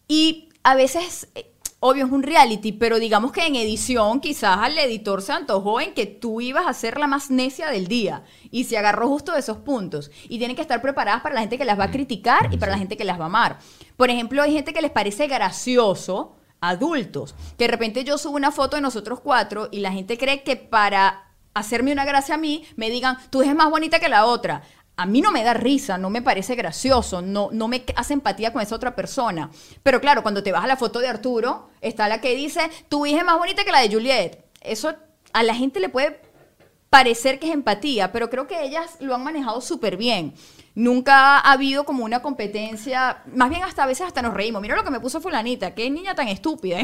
Speaker 4: y a veces, eh, obvio, es un reality, pero digamos que en edición quizás al editor se antojó en que tú ibas a ser la más necia del día y se agarró justo de esos puntos. Y tienen que estar preparadas para la gente que las va a criticar y para la gente que las va a amar. Por ejemplo, hay gente que les parece gracioso, adultos, que de repente yo subo una foto de nosotros cuatro y la gente cree que para hacerme una gracia a mí, me digan, tú eres más bonita que la otra. A mí no me da risa, no me parece gracioso, no, no me hace empatía con esa otra persona. Pero claro, cuando te vas a la foto de Arturo, está la que dice, tu hija es más bonita que la de Juliet. Eso a la gente le puede parecer que es empatía, pero creo que ellas lo han manejado súper bien. Nunca ha habido como una competencia, más bien hasta a veces hasta nos reímos. Mira lo que me puso fulanita, qué niña tan estúpida.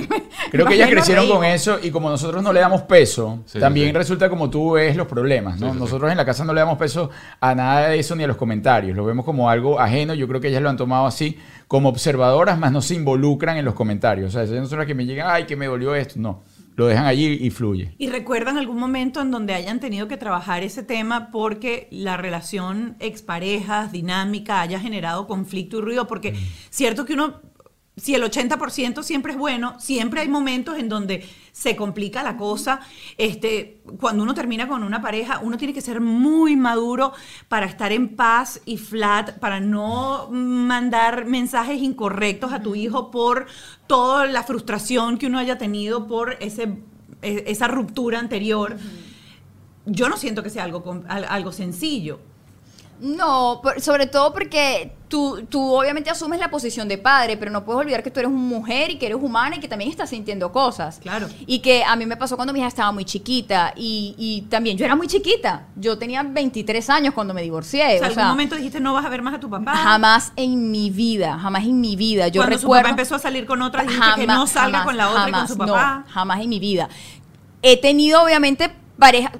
Speaker 3: Creo
Speaker 4: Más
Speaker 3: que ellas crecieron con eso y como nosotros no le damos peso,
Speaker 2: Sí,
Speaker 3: también
Speaker 2: sí.
Speaker 3: resulta como tú ves los problemas, ¿no?
Speaker 2: Sí, sí, sí.
Speaker 3: nosotros en la casa no le damos peso a nada de eso ni a los comentarios, lo vemos como algo ajeno, yo creo que ellas lo han tomado así como observadoras, más no se involucran en los comentarios, o sea, ellas no son las que me llegan, ay, que me dolió esto, no. Lo dejan allí y fluye.
Speaker 1: ¿Y recuerdan algún momento en donde hayan tenido que trabajar ese tema porque la relación exparejas, dinámica, haya generado conflicto y ruido? Porque cierto que uno, si el 80% siempre es bueno, siempre hay momentos en donde se complica la cosa. Este, cuando uno termina con una pareja, uno tiene que ser muy maduro para estar en paz y flat, para no mandar mensajes incorrectos a tu hijo por toda la frustración que uno haya tenido por ese, e- esa ruptura anterior. Yo no siento que sea algo, algo sencillo.
Speaker 4: No, por- sobre todo porque tú, tú obviamente asumes la posición de padre, pero no puedes olvidar que tú eres mujer y que eres humana y que también estás sintiendo cosas.
Speaker 1: Claro.
Speaker 4: Y que a mí me pasó cuando mi hija estaba muy chiquita y, y también yo era muy chiquita. Yo tenía 23 años cuando me divorcié.
Speaker 1: O sea,
Speaker 4: o
Speaker 1: algún momento dijiste no vas a ver más a tu papá.
Speaker 4: jamás en mi vida, jamás en mi vida. Yo
Speaker 1: Cuando su
Speaker 4: recuerdo,
Speaker 1: papá empezó a salir con otra, dijiste que no
Speaker 4: Jamás,
Speaker 1: salga
Speaker 4: jamás,
Speaker 1: con la otra y con
Speaker 4: jamás,
Speaker 1: su
Speaker 4: no,
Speaker 1: papá.
Speaker 4: jamás en mi vida. He tenido, obviamente, pareja.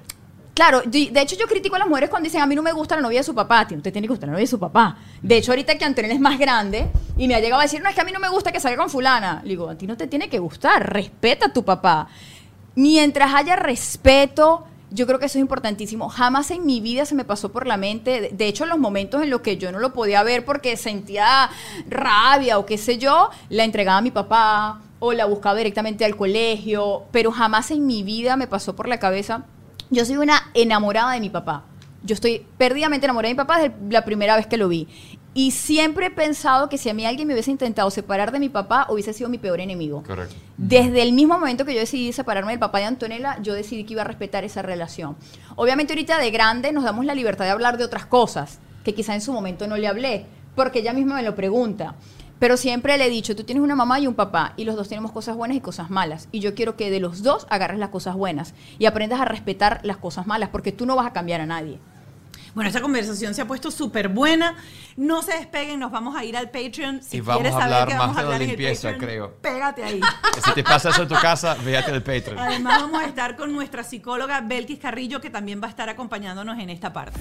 Speaker 4: Claro, de hecho yo critico a las mujeres cuando dicen a mí no me gusta la novia de su papá. Tío, usted tiene que gustar la novia de su papá. De hecho, ahorita que Antonio es más grande y me ha llegado a decir, no, es que a mí no me gusta que salga con fulana. Le digo, a ti no te tiene que gustar, respeta a tu papá. Mientras haya respeto, yo creo que eso es importantísimo. Jamás en mi vida se me pasó por la mente, de- de hecho, en los momentos en los que yo no lo podía ver porque sentía rabia o qué sé yo, la entregaba a mi papá o la buscaba directamente al colegio, pero jamás en mi vida me pasó por la cabeza. Yo soy una enamorada de mi papá. Yo estoy perdidamente enamorada de mi papá desde la primera vez que lo vi. Y siempre he pensado que si a mí alguien me hubiese intentado separar de mi papá, hubiese sido mi peor enemigo.
Speaker 2: Correcto.
Speaker 4: Desde el mismo momento que yo decidí separarme del papá de Antonella, yo decidí que iba a respetar esa relación. Obviamente ahorita de grande nos damos la libertad de hablar de otras cosas, que quizá en su momento no le hablé, porque ella misma me lo pregunta. Pero siempre le he dicho, tú tienes una mamá y un papá, y los dos tenemos cosas buenas y cosas malas. Y yo quiero que de los dos agarres las cosas buenas y aprendas a respetar las cosas malas, porque tú no vas a cambiar a nadie.
Speaker 1: Bueno, esta conversación se ha puesto súper buena. No se despeguen, nos vamos a ir al Patreon. Si
Speaker 2: Y vamos
Speaker 1: quieres
Speaker 2: a
Speaker 1: saber
Speaker 2: hablar
Speaker 1: qué
Speaker 2: más
Speaker 1: vamos a
Speaker 2: de la
Speaker 1: hablar en el
Speaker 2: limpieza,
Speaker 1: Patreon,
Speaker 2: creo.
Speaker 1: Pégate ahí.
Speaker 2: Si te pasa eso en tu casa, véate el Patreon.
Speaker 1: Además, vamos a estar con nuestra psicóloga Belkis Carrillo, que también va a estar acompañándonos en esta parte.